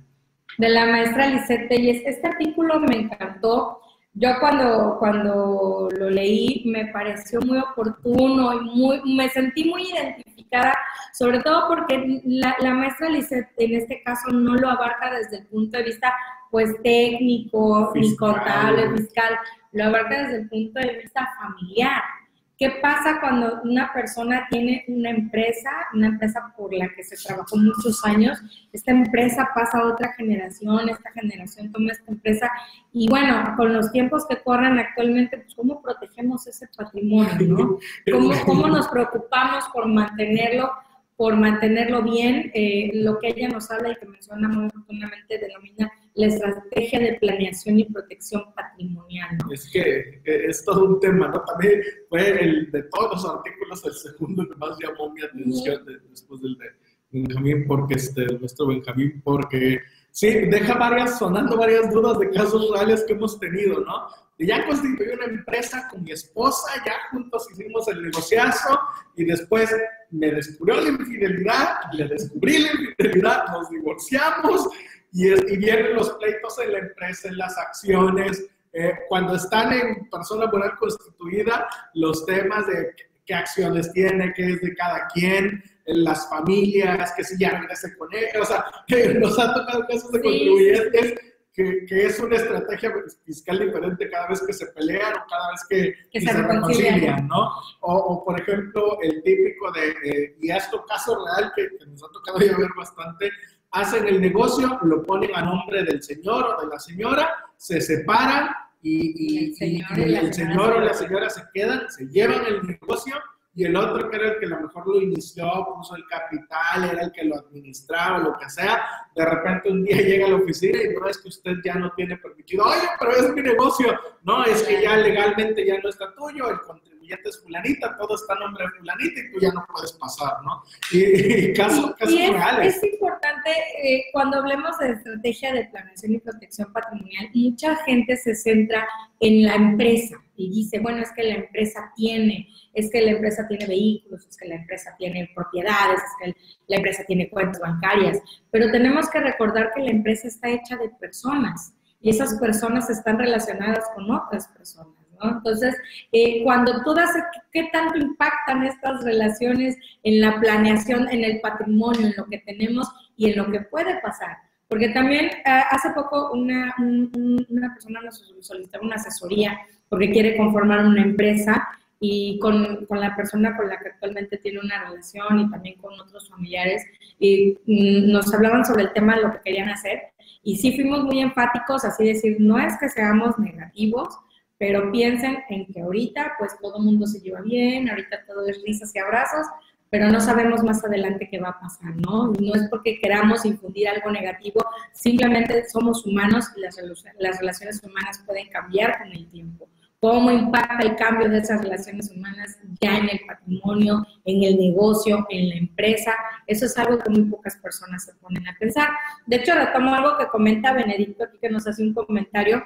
De la maestra Lisette y Este artículo me encantó. Yo cuando, cuando lo leí me pareció muy oportuno y muy, me sentí muy identificada, sobre todo porque la, la maestra Lisette en este caso no lo abarca desde el punto de vista pues técnico, ni contable, fiscal, lo abarca desde el punto de vista familiar. ¿Qué pasa cuando una persona tiene una empresa, una empresa por la que se trabajó muchos años? Esta empresa pasa a otra generación, esta generación toma esta empresa y bueno, con los tiempos que corren actualmente, pues ¿cómo protegemos ese patrimonio? ¿Cómo, ¿Cómo nos preocupamos por mantenerlo? Por mantenerlo bien, eh, lo que ella nos habla y que menciona muy oportunamente denomina la estrategia de planeación y protección patrimonial. Es que es todo un tema, ¿no? También fue el de todos los artículos el segundo que más llamó mi atención después del de Benjamín, porque este, nuestro Benjamín, porque sí, deja varias, sonando varias dudas de casos reales que hemos tenido, ¿no? Y ya constituí una empresa con mi esposa, ya juntos hicimos el negociazo y después me descubrió la infidelidad, le descubrí la infidelidad, nos divorciamos y, y vienen los pleitos en la empresa, en las acciones. Eh, cuando están en persona moral constituida, los temas de qué acciones tiene, qué es de cada quien, en las familias, que si ya regrese con ella, o sea, nos ha tocado casos de contribuyentes que, es una estrategia fiscal diferente cada vez que se pelean o cada vez que, se, reconcilian, ¿no? O, por ejemplo, el típico de, y esto caso real que, nos ha tocado ya ver bastante, hacen el negocio, lo ponen a nombre del señor o de la señora, se separan y, y el señor o la señora se quedan, se llevan el negocio y el otro que era el que a lo mejor lo inició, puso el capital, era el que lo administraba, lo que sea, de repente un día llega a la oficina y no es que usted ya no tiene permitido, oye, pero es mi negocio, no, es que ya legalmente ya no está tuyo, el contribuyente es fulanita, todo está a nombre de fulanita y tú ya no puedes pasar, ¿no? Y, casos, casos es, reales. Es importante, eh, cuando hablemos de estrategia de planeación y protección patrimonial, mucha gente se centra en la empresa y dice, bueno, es que la empresa tiene es que la empresa tiene vehículos, es que la empresa tiene propiedades, es que la empresa tiene cuentas bancarias, pero tenemos que recordar que la empresa está hecha de personas y esas personas están relacionadas con otras personas. Entonces, eh, cuando tú das, ¿qué tanto impactan estas relaciones en la planeación, en el patrimonio, en lo que tenemos y en lo que puede pasar? Porque también eh, hace poco una, una persona nos solicitó una asesoría porque quiere conformar una empresa y con, con, la persona con la que actualmente tiene una relación y también con otros familiares y mm, nos hablaban sobre el tema de lo que querían hacer y sí fuimos muy enfáticos, así decir, no es que seamos negativos, pero piensen en que ahorita pues todo el mundo se lleva bien, ahorita todo es risas y abrazos, pero no sabemos más adelante qué va a pasar, ¿no? No es porque queramos infundir algo negativo, simplemente somos humanos y las, las relaciones humanas pueden cambiar con el tiempo. ¿Cómo impacta el cambio de esas relaciones humanas ya en el patrimonio, en el negocio, en la empresa? Eso es algo que muy pocas personas se ponen a pensar. De hecho, retomo algo que comenta Benedicto aquí, que nos hace un comentario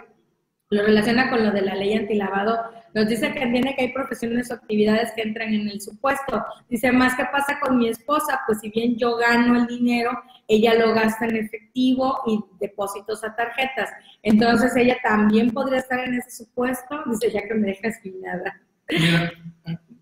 lo relaciona con lo de la ley antilavado, nos dice que entiende que hay profesiones o actividades que entran en el supuesto. Dice, más que pasa con mi esposa, pues si bien yo gano el dinero, ella lo gasta en efectivo y depósitos a tarjetas. Entonces ella también podría estar en ese supuesto, dice, ya que me deja sin nada.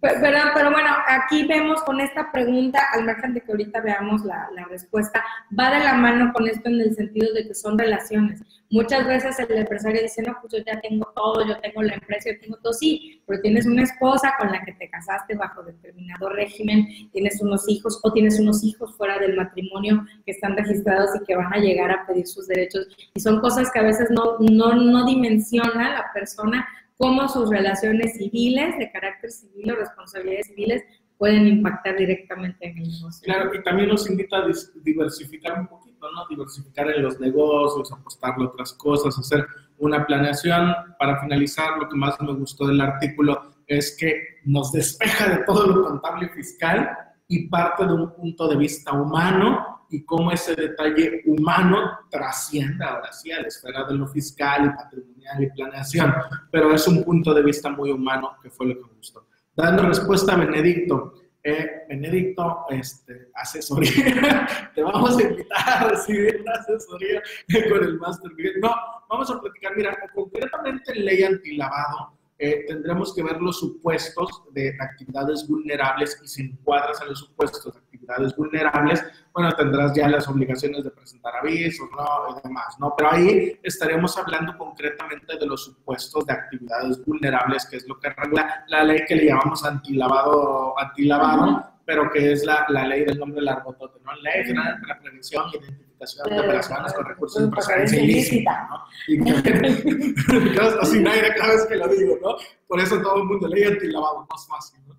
Pero, pero, bueno, aquí vemos con esta pregunta, al margen de que ahorita veamos la, la, respuesta, va de la mano con esto en el sentido de que son relaciones. Muchas veces el empresario dice, no, pues yo ya tengo todo, yo tengo la empresa, yo tengo todo, sí, pero tienes una esposa con la que te casaste bajo determinado régimen, tienes unos hijos o tienes unos hijos fuera del matrimonio que están registrados y que van a llegar a pedir sus derechos. Y son cosas que a veces no, no, no dimensiona la persona cómo sus relaciones civiles, de carácter civil o responsabilidades civiles, pueden impactar directamente en el negocio. Claro, y también nos invita a diversificar un poquito, ¿no? Diversificar en los negocios, apostarle otras cosas, hacer una planeación. Para finalizar, lo que más me gustó del artículo es que nos despeja de todo lo contable y fiscal y parte de un punto de vista humano y cómo ese detalle humano trasciende ahora sí a la esfera de lo fiscal y patrimonial y planeación, pero es un punto de vista muy humano que fue lo que me gustó. Dando respuesta a Benedicto, eh, Benedicto, este, asesoría, te vamos a invitar a recibir una asesoría con el Master No, vamos a platicar, mira, concretamente en ley antilavado, eh, tendremos que ver los supuestos de actividades vulnerables y si encuadras en los supuestos de actividades vulnerables, bueno, tendrás ya las obligaciones de presentar avisos, ¿no? Y demás, ¿no? Pero ahí estaremos hablando concretamente de los supuestos de actividades vulnerables, que es lo que regula la ley que le llamamos antilavado, antilavado, pero que es la, la ley del nombre largotote, ¿no? Ley General para la Prevención y Identificación de Operaciones con Recursos de Procedencia Ilícita, ¿no? Y que así aire cada vez que lo digo, ¿no? Por eso todo el mundo ley antilavado, más fácil, ¿no?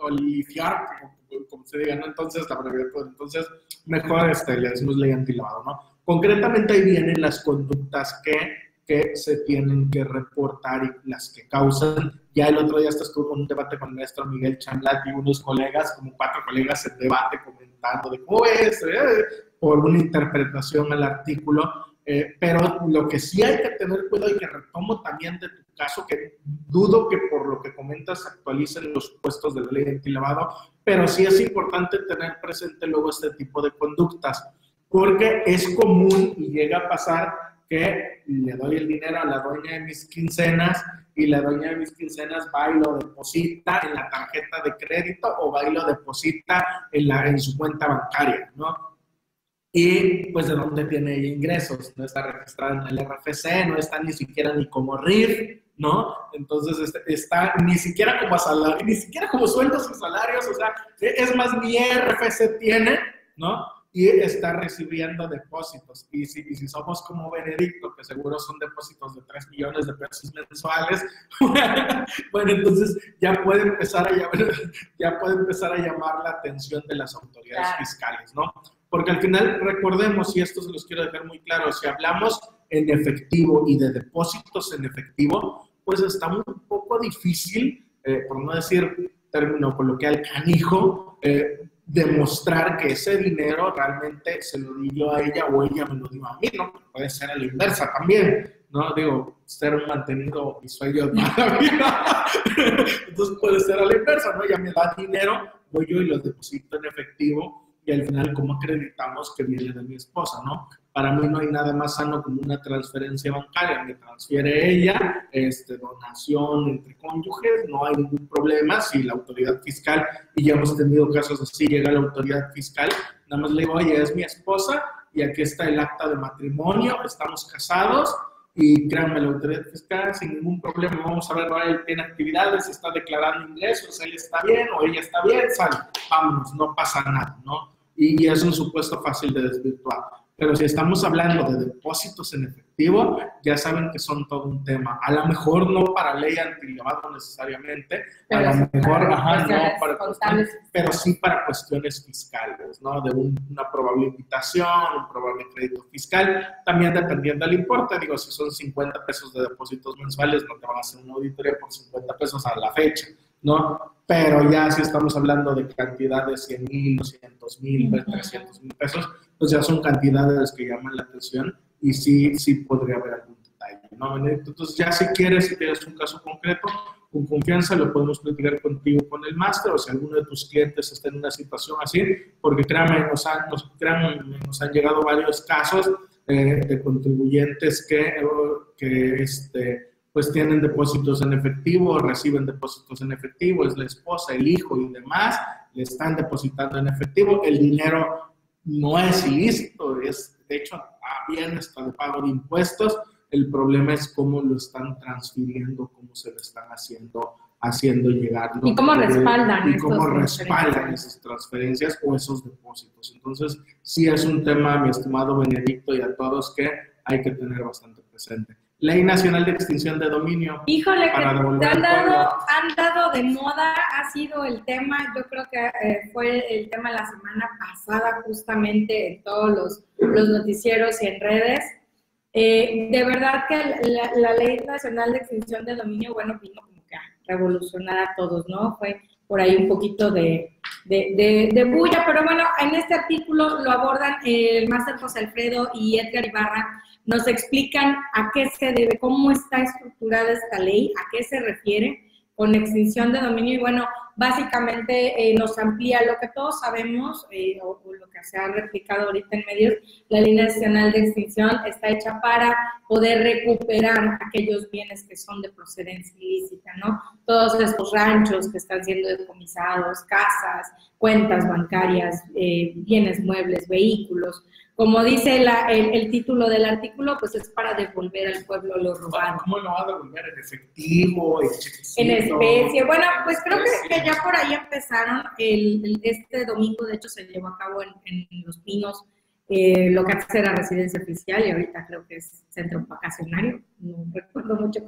O lifiar, como, como, se diga, ¿no? Entonces, la pues, entonces, mejor este, le decimos ley antilavado, ¿no? Concretamente ahí vienen las conductas que que se tienen que reportar y las que causan. Ya el otro día estuvo en un debate con el maestro Miguel Chamblat y unos colegas, como cuatro colegas en debate comentando de cómo es, eh, por una interpretación al artículo. Eh, pero lo que sí hay que tener cuidado y que retomo también de tu caso, que dudo que por lo que comentas actualicen los puestos de ley antilavado, pero sí es importante tener presente luego este tipo de conductas, porque es común y llega a pasar que le doy el dinero a la dueña de mis quincenas y la dueña de mis quincenas va y lo deposita en la tarjeta de crédito o va y lo deposita en, la, en su cuenta bancaria, ¿no? Y pues de dónde tiene ingresos, no está registrada en el RFC, no está ni siquiera ni como RIF, ¿no? Entonces este, está ni siquiera como salario, ni siquiera como sueldos y salarios, o sea, es más, ni RFC tiene, ¿no? Y está recibiendo depósitos. Y si, y si, somos como Benedicto, que seguro son depósitos de 3 millones de pesos mensuales, bueno, entonces ya puede empezar a llamar, ya puede empezar a llamar la atención de las autoridades fiscales, ¿no? Porque al final, recordemos, y esto se los quiero dejar muy claro, si hablamos en efectivo y de depósitos en efectivo, pues está un poco difícil, eh, por no decir término coloquial, canijo, eh, demostrar que ese dinero realmente se lo di yo a ella o ella me lo dio a mí, ¿no? Puede ser a la inversa también, ¿no? Digo, ser mantenido y soy yo Entonces puede ser a la inversa, ¿no? Ella me da dinero, voy yo y lo deposito en efectivo y al final, ¿cómo acreditamos que viene de mi esposa, no? Para mí no hay nada más sano como una transferencia bancaria. Me transfiere ella, este, donación entre cónyuges, no hay ningún problema. Si la autoridad fiscal, y ya hemos tenido casos así, llega la autoridad fiscal, nada más le digo, oye, es mi esposa y aquí está el acta de matrimonio, estamos casados y créanme, la autoridad fiscal sin ningún problema, vamos a ver, él tiene actividades, está declarando ingresos, él está bien o ella está bien, sale, vámonos, no pasa nada, ¿no? Y, y es un supuesto fácil de desvirtuar. Pero si estamos hablando de depósitos en efectivo, ya saben que son todo un tema. A lo mejor no para ley antilavado necesariamente, a lo mejor, ajá, no para cuestiones, pero sí para cuestiones fiscales, ¿no? De una probable invitación, un probable crédito fiscal, también dependiendo del importe. Digo, si son 50 pesos de depósitos mensuales, no te van a hacer una auditoría por 50 pesos a la fecha. ¿no? Pero ya si estamos hablando de cantidades de 100 mil, 200 mil, 300 mil pesos, pues ya son cantidades que llaman la atención y sí, sí podría haber algún detalle, ¿no? Entonces ya si quieres, si tienes un caso concreto, con confianza lo podemos platicar contigo con el máster o si alguno de tus clientes está en una situación así, porque créanme, nos han, nos, nos han llegado varios casos eh, de contribuyentes que, que este, pues tienen depósitos en efectivo, reciben depósitos en efectivo, es la esposa, el hijo y demás, le están depositando en efectivo, el dinero no es ilícito, es de hecho bien está de pago de impuestos, el problema es cómo lo están transfiriendo, cómo se lo están haciendo, haciendo llegar. Y cómo respaldan. Y cómo respaldan esas transferencias o esos depósitos. Entonces, sí es un tema, mi estimado Benedicto, y a todos que hay que tener bastante presente. Ley Nacional de Extinción de Dominio. Híjole, que han dado, han dado de moda, ha sido el tema, yo creo que eh, fue el tema la semana pasada justamente en todos los, los noticieros y en redes. Eh, de verdad que la, Ley Nacional de Extinción de Dominio, bueno, vino como que a revolucionar a todos, ¿no? Fue por ahí un poquito de, de, de, bulla, pero bueno, en este artículo lo abordan el máster José Alfredo y Edgar Ibarra. Nos explican a qué se debe, cómo está estructurada esta ley, a qué se refiere con extinción de dominio. Y bueno, básicamente eh, nos amplía lo que todos sabemos eh, o, lo que se ha replicado ahorita en medios, la ley nacional de extinción está hecha para poder recuperar aquellos bienes que son de procedencia ilícita, ¿no? Todos estos ranchos que están siendo decomisados, casas, cuentas bancarias, eh, bienes muebles, vehículos, como dice el, título del artículo, pues es para devolver al pueblo lo robado. ¿Cómo lo va a devolver en efectivo, en especie? Bueno, pues creo que, ya por ahí empezaron. El, este domingo, de hecho, se llevó a cabo en, Los Pinos eh, lo que antes era residencia oficial y ahorita creo que es centro vacacionario. No recuerdo mucho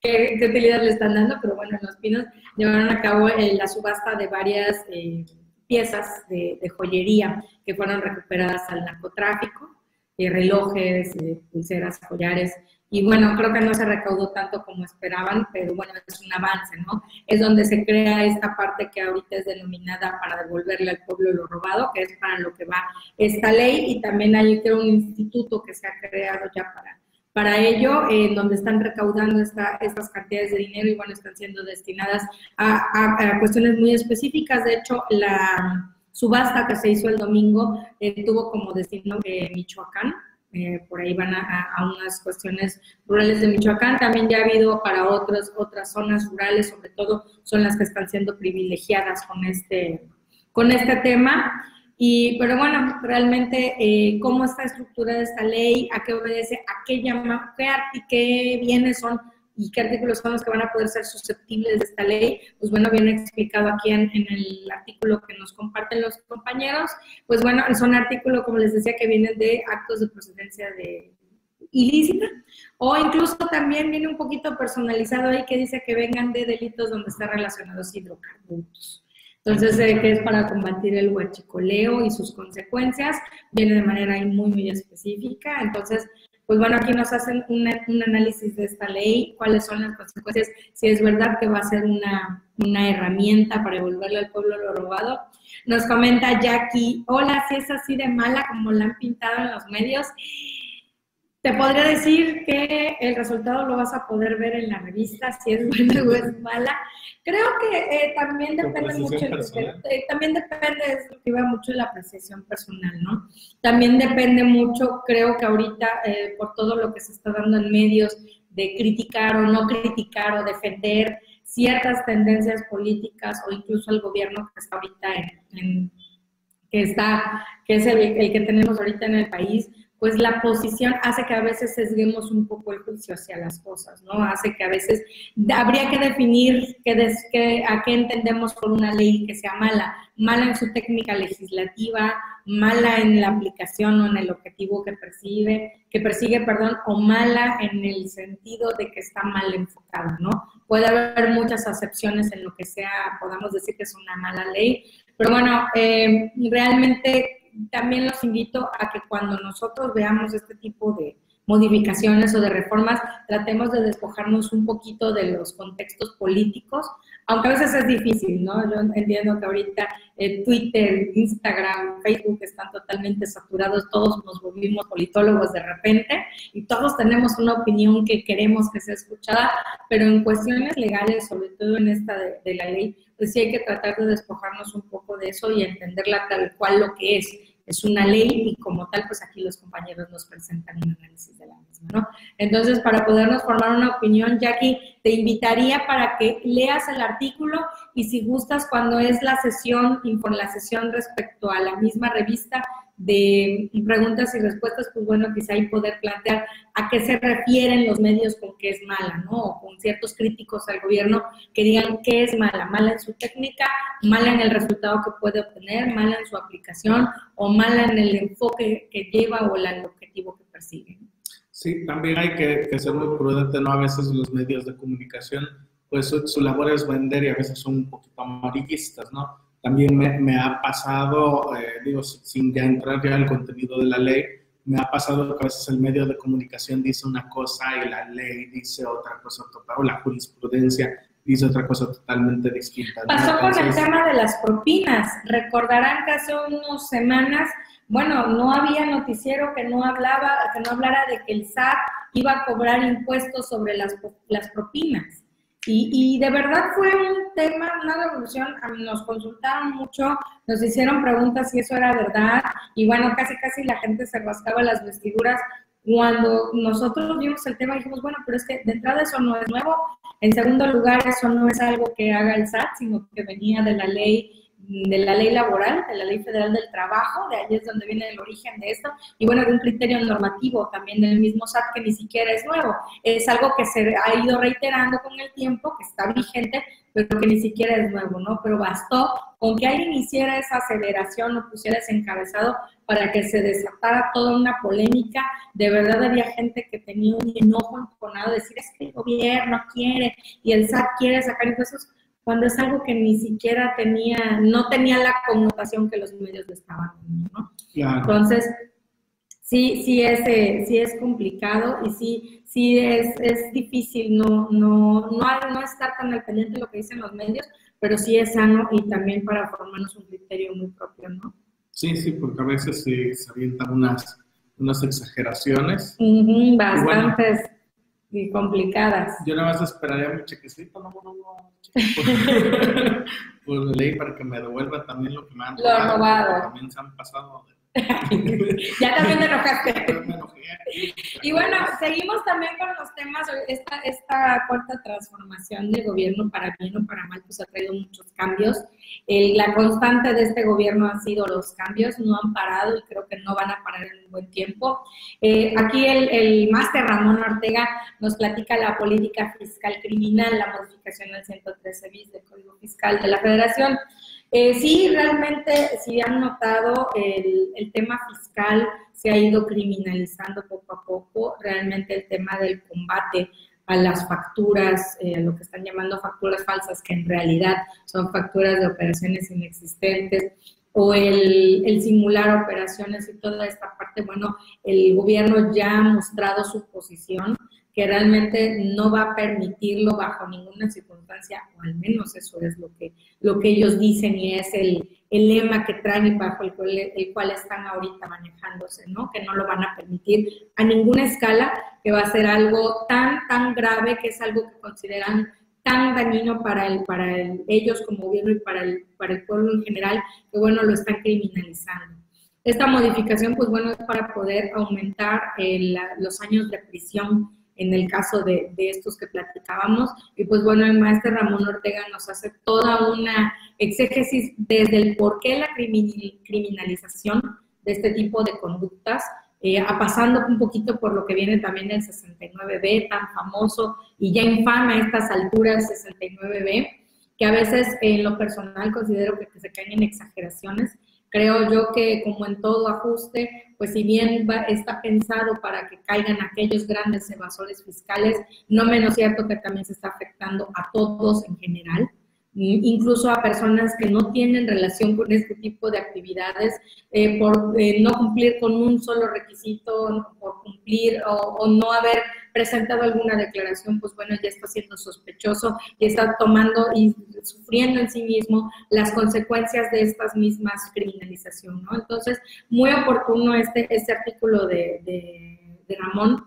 qué, utilidad le están dando, pero bueno, en Los Pinos llevaron a cabo eh, la subasta de varias... Eh, piezas de, joyería que fueron recuperadas al narcotráfico, eh, relojes, eh, pulseras, collares. Y bueno, creo que no se recaudó tanto como esperaban, pero bueno, es un avance, ¿no? Es donde se crea esta parte que ahorita es denominada para devolverle al pueblo lo robado, que es para lo que va esta ley, y también hay un instituto que se ha creado ya para para ello, en donde están recaudando estas cantidades de dinero y bueno, están siendo destinadas a, cuestiones muy específicas. De hecho, la subasta que se hizo el domingo eh, tuvo como destino eh, Michoacán. Eh, por ahí van a, unas cuestiones rurales de Michoacán. También ya ha habido para otras, otras zonas rurales, sobre todo son las que están siendo privilegiadas con este, con este tema. Y, pero bueno, realmente eh, cómo está estructurada esta ley, a qué obedece, a qué llama, qué, qué bienes son y qué artículos son los que van a poder ser susceptibles de esta ley, pues bueno, viene explicado aquí en, el artículo que nos comparten los compañeros. Pues bueno, son artículos, como les decía, que vienen de actos de procedencia de ilícita, o incluso también viene un poquito personalizado ahí que dice que vengan de delitos donde están relacionados hidrocarburos. Entonces, eh, que es para combatir el huachicoleo y sus consecuencias, viene de manera muy, muy específica. Entonces, pues bueno, aquí nos hacen un análisis de esta ley, cuáles son las consecuencias, si es verdad que va a ser una, una herramienta para devolverle al pueblo lo robado. Nos comenta Jackie, hola, si es así de mala como la han pintado en los medios, te podría decir que el resultado lo vas a poder ver en la revista, si es buena o es mala. Creo que eh, también depende mucho, eh, también depende, es mucho de la apreciación personal, ¿no? También depende mucho, creo que ahorita, eh, por todo lo que se está dando en medios, de criticar o no criticar o defender ciertas tendencias políticas o incluso el gobierno que está ahorita en, que está, que es el, el que tenemos ahorita en el país, pues la posición hace que a veces sesguemos un poco el juicio hacia las cosas, ¿no? Hace que a veces habría que definir qué a qué entendemos por una ley que sea mala, mala en su técnica legislativa, mala en la aplicación o en el objetivo que persigue, que persigue, perdón, o mala en el sentido de que está mal enfocada, ¿no? Puede haber muchas acepciones en lo que sea, podamos decir que es una mala ley, pero bueno, eh, realmente también los invito a que cuando nosotros veamos este tipo de modificaciones o de reformas, tratemos de despojarnos un poquito de los contextos políticos, aunque a veces es difícil, ¿no? Yo entiendo que ahorita eh, Twitter, Instagram, Facebook están totalmente saturados, todos nos volvimos politólogos de repente y todos tenemos una opinión que queremos que sea escuchada, pero en cuestiones legales, sobre todo en esta de, de la ley, pues sí hay que tratar de despojarnos un poco de eso y entenderla tal cual lo que es es una ley y como tal, pues aquí los compañeros nos presentan un análisis de la misma, ¿no? Entonces, para podernos formar una opinión, Jackie, te invitaría para que leas el artículo y si gustas, cuando es la sesión, la sesión respecto a la misma revista, de preguntas y respuestas, pues bueno, quizá ahí poder plantear a qué se refieren los medios con que es mala, ¿no? O con ciertos críticos al gobierno que digan qué es mala, mala en su técnica, mala en el resultado que puede obtener, mala en su aplicación o mala en el enfoque que lleva o el objetivo que persigue. Sí, también hay que, ser muy prudente, ¿no? A veces los medios de comunicación, pues su, su labor es vender y a veces son un poquito amarillistas, ¿no? También me, ha pasado, eh, digo, sin ya entrar ya al contenido de la ley, me ha pasado que a veces el medio de comunicación dice una cosa y la ley dice otra cosa total, o la jurisprudencia dice otra cosa totalmente distinta. Pasó con el tema de las propinas. Recordarán que hace unas semanas, bueno, no había noticiero que no hablaba, que no hablara de que el SAT iba a cobrar impuestos sobre las, las propinas. Y, de verdad fue un tema, una revolución, nos consultaron mucho, nos hicieron preguntas si eso era verdad, y bueno, casi casi la gente se rascaba las vestiduras. Cuando nosotros vimos el tema dijimos, bueno, pero es que de entrada eso no es nuevo, en segundo lugar eso no es algo que haga el SAT, sino que venía de la ley de la ley laboral, de la ley federal del trabajo, de ahí es donde viene el origen de esto, y bueno, de un criterio normativo también del mismo SAT que ni siquiera es nuevo, es algo que se ha ido reiterando con el tiempo, que está vigente, pero que ni siquiera es nuevo, ¿no? Pero bastó con que alguien hiciera esa aceleración o pusiera ese encabezado para que se desatara toda una polémica. De verdad había gente que tenía un enojo enconado, decir es que el gobierno quiere y el SAT quiere sacar impuestos cuando es algo que ni siquiera tenía, no tenía la connotación que los medios le estaban dando, ¿no? Entonces, sí, sí es, eh, sí es complicado y sí, sí es, es difícil no, no, no, no estar tan al pendiente de lo que dicen los medios, pero sí es sano y también para formarnos un criterio muy propio, ¿no? Sí, sí, porque a veces se, se avientan unas, unas exageraciones. bastantes y complicadas. Yo nada más esperaría mi chequecito, no, no, no, por ley para que me devuelva también lo que me han robado. robado. También se han pasado de ya también te enojaste. y bueno, seguimos también con los temas. Esta, esta cuarta transformación de gobierno, para bien o para mal, pues ha traído muchos cambios. la constante de este gobierno han sido los cambios, no han parado y creo que no van a parar en un buen tiempo. Eh, aquí el, el máster Ramón Ortega nos platica la política fiscal criminal, la modificación del 113 bis del Código Fiscal de la Federación. Eh, sí, realmente, si han notado, el, tema fiscal se ha ido criminalizando poco a poco. Realmente el tema del combate a las facturas, eh, lo que están llamando facturas falsas, que en realidad son facturas de operaciones inexistentes, o el, simular operaciones y toda esta parte, bueno, el gobierno ya ha mostrado su posición que realmente no va a permitirlo bajo ninguna circunstancia, o al menos eso es lo que, lo que ellos dicen y es el, el lema que traen y bajo el cual, el cual están ahorita manejándose, ¿no? Que no lo van a permitir a ninguna escala, que va a ser algo tan, tan grave, que es algo que consideran tan dañino para, el, para ellos como gobierno y para el, para el pueblo en general, que bueno, lo están criminalizando. Esta modificación, pues bueno, es para poder aumentar los años de prisión en el caso de, estos que platicábamos. Y pues bueno, el maestro Ramón Ortega nos hace toda una exégesis desde el por qué la criminalización de este tipo de conductas, eh, pasando un poquito por lo que viene también el 69B, tan famoso y ya infame a estas alturas, 69B, que a veces en lo personal considero que, se caen en exageraciones. Creo yo que como en todo ajuste, pues si bien está pensado para que caigan aquellos grandes evasores fiscales, no menos cierto que también se está afectando a todos en general incluso a personas que no tienen relación con este tipo de actividades, eh, por eh, no cumplir con un solo requisito, por cumplir o, no haber presentado alguna declaración, pues bueno, ya está siendo sospechoso y está tomando y sufriendo en sí mismo las consecuencias de estas mismas criminalización, ¿no? Entonces, muy oportuno este, este artículo de, de Ramón,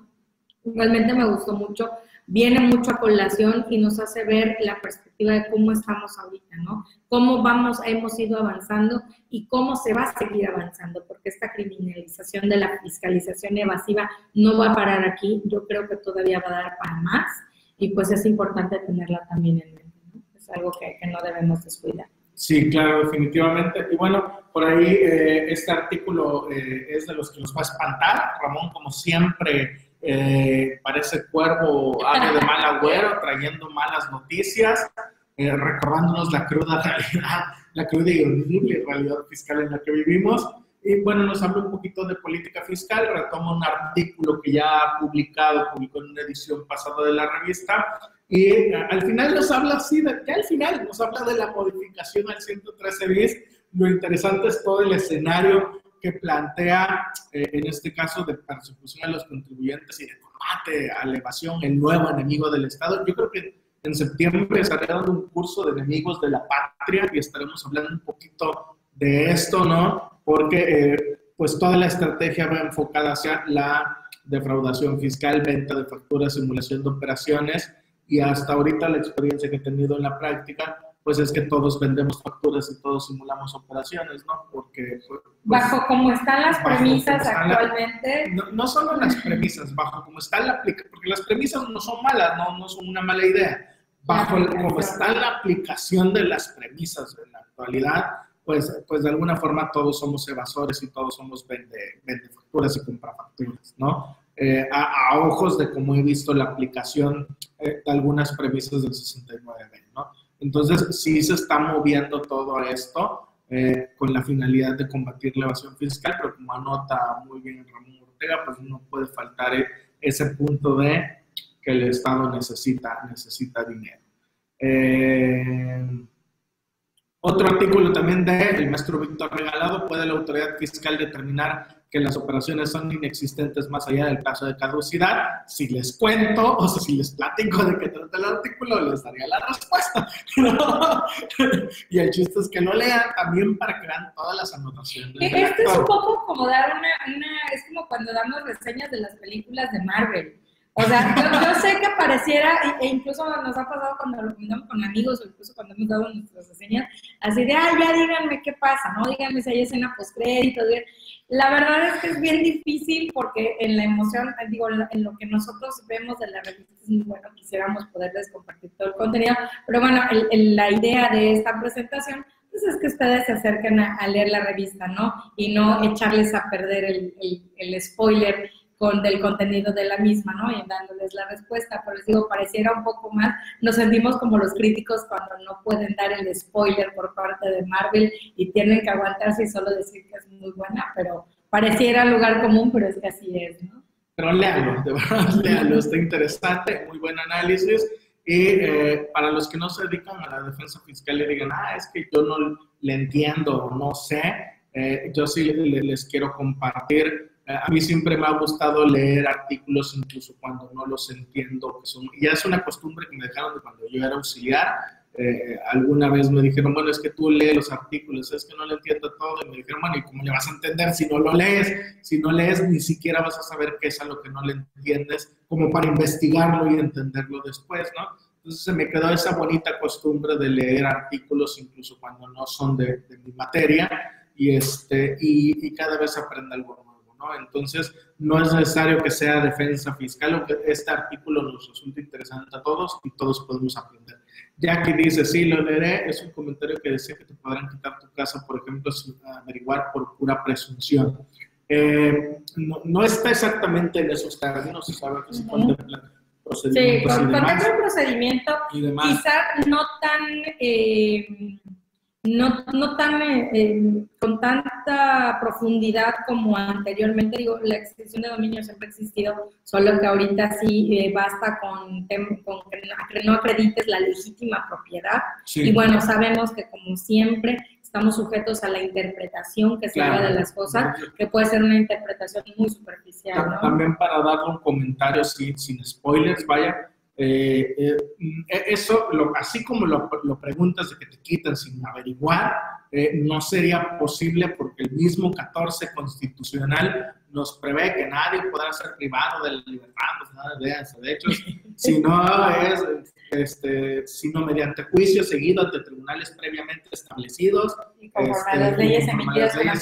realmente me gustó mucho viene mucho a colación y nos hace ver la perspectiva de cómo estamos ahorita, ¿no? Cómo vamos, hemos ido avanzando y cómo se va a seguir avanzando, porque esta criminalización de la fiscalización evasiva no va a parar aquí, yo creo que todavía va a dar para más y pues es importante tenerla también en mente, ¿no? Es algo que, no debemos descuidar. Sí, claro, definitivamente. Y bueno, por ahí eh, este artículo eh, es de los que nos va a espantar. Ramón, como siempre, eh, parece cuervo ave de mal agüero, trayendo malas noticias, eh, recordándonos la cruda realidad, la cruda y horrible realidad fiscal en la que vivimos. Y bueno, nos habla un poquito de política fiscal, retoma un artículo que ya ha publicado, publicó en una edición pasada de la revista, y eh, al final nos habla así, de, al final nos habla de la modificación al 113 bis. Lo interesante es todo el escenario que plantea, eh, en este caso, de persecución a los contribuyentes y de combate a la evasión, el nuevo enemigo del Estado. Yo creo que en septiembre estaré dando un curso de enemigos de la patria y estaremos hablando un poquito de esto, ¿no? Porque eh, pues toda la estrategia va enfocada hacia la defraudación fiscal, venta de facturas, simulación de operaciones y hasta ahorita la experiencia que he tenido en la práctica pues es que todos vendemos facturas y todos simulamos operaciones, ¿no? Porque... Pues, bajo como están las premisas actualmente... no, no, solo las premisas, bajo como está la aplicación, porque las premisas no son malas, no, no son una mala idea. Bajo como está la aplicación de las premisas en la actualidad, pues, pues de alguna forma todos somos evasores y todos somos vende, vende facturas y compra facturas, ¿no? Eh, a, ojos de cómo he visto la aplicación eh, de algunas premisas del 69 ¿no? Entonces, sí se está moviendo todo esto eh, con la finalidad de combatir la evasión fiscal, pero como anota muy bien Ramón Ortega, pues no puede faltar e, ese punto de que el Estado necesita, necesita dinero. Eh, otro artículo también de el maestro Víctor Regalado, ¿puede la autoridad fiscal determinar que las operaciones son inexistentes más allá del plazo de caducidad? Si les cuento o si les platico de qué trata el artículo, les daría la respuesta. y el chiste es que lo lean también para que vean todas las anotaciones. Esto es un poco como dar una, una, es como cuando damos reseñas de las películas de Marvel o sea, yo, sé que pareciera, e incluso nos ha pasado cuando lo comentamos con amigos o incluso cuando hemos dado nuestras reseñas, así de, ah, ya díganme qué pasa, ¿no? Díganme si hay escena postcrédito. La verdad es que es bien difícil porque en la emoción, digo, en lo que nosotros vemos de la revista es muy bueno, quisiéramos poderles compartir todo el contenido, pero bueno, la idea de esta presentación pues es que ustedes se acerquen a, leer la revista, ¿no? Y no echarles a perder el, el, el spoiler con, del contenido de la misma, ¿no? Y dándoles la respuesta, pero les digo, pareciera un poco más, nos sentimos como los críticos cuando no pueden dar el spoiler por parte de Marvel y tienen que aguantarse y solo decir que es muy buena, pero pareciera lugar común, pero es que así es, ¿no? Pero léalo, de verdad, léalo, está interesante, muy buen análisis. Y eh, para los que no se dedican a la defensa fiscal y digan, ah, es que yo no le entiendo, no sé, eh, yo sí les quiero compartir a mí siempre me ha gustado leer artículos incluso cuando no los entiendo. Que son, ya es una costumbre que me dejaron de cuando yo era auxiliar. Eh, alguna vez me dijeron, bueno, es que tú lees los artículos, es que no le entiendo todo. Y me dijeron, bueno, ¿y cómo le vas a entender si no lo lees? Si no lees, ni siquiera vas a saber qué es a lo que no le entiendes, como para investigarlo y entenderlo después, ¿no? Entonces se me quedó esa bonita costumbre de leer artículos incluso cuando no son de, de mi materia y, este, y, y cada vez aprendo algo nuevo. Entonces, no es necesario que sea defensa fiscal, aunque este artículo nos resulta interesante a todos y todos podemos aprender. Ya que dice, sí, lo leeré, es un comentario que decía que te podrán quitar tu casa, por ejemplo, sin averiguar por pura presunción. Eh, no, está exactamente en esos términos, se sabe que se Sí, con, contempla un procedimiento, quizás no tan eh, no, no tan, eh, con tanta profundidad como anteriormente. Digo, la extensión de dominio siempre ha existido, solo que ahorita sí eh, basta con, con, que no acredites la legítima propiedad. Y bueno, sabemos que como siempre estamos sujetos a la interpretación que se haga de las cosas, que puede ser una interpretación muy superficial. También para darle un comentario sin, sin spoilers, vaya, eh, eh, eh, eso, lo, así como lo, lo, preguntas de que te quitan sin averiguar, no sería posible porque el mismo 14 constitucional nos prevé que nadie podrá ser privado de la libertad, pues nada de eso. De hecho, si no es, este, sino mediante juicio seguido ante tribunales previamente establecidos. Y conforme este, las leyes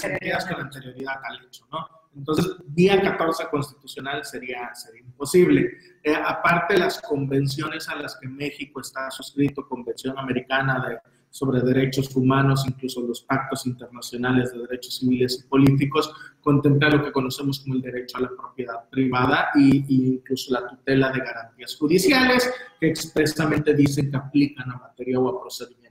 emitidas con anterioridad al hecho, ¿no? Entonces, día 14 constitucional sería, sería imposible. Eh, aparte, las convenciones a las que México está suscrito, Convención Americana de, sobre Derechos Humanos, incluso los pactos internacionales de derechos civiles y políticos, contemplan lo que conocemos como el derecho a la propiedad privada e incluso la tutela de garantías judiciales, que expresamente dicen que aplican a materia o a procedimientos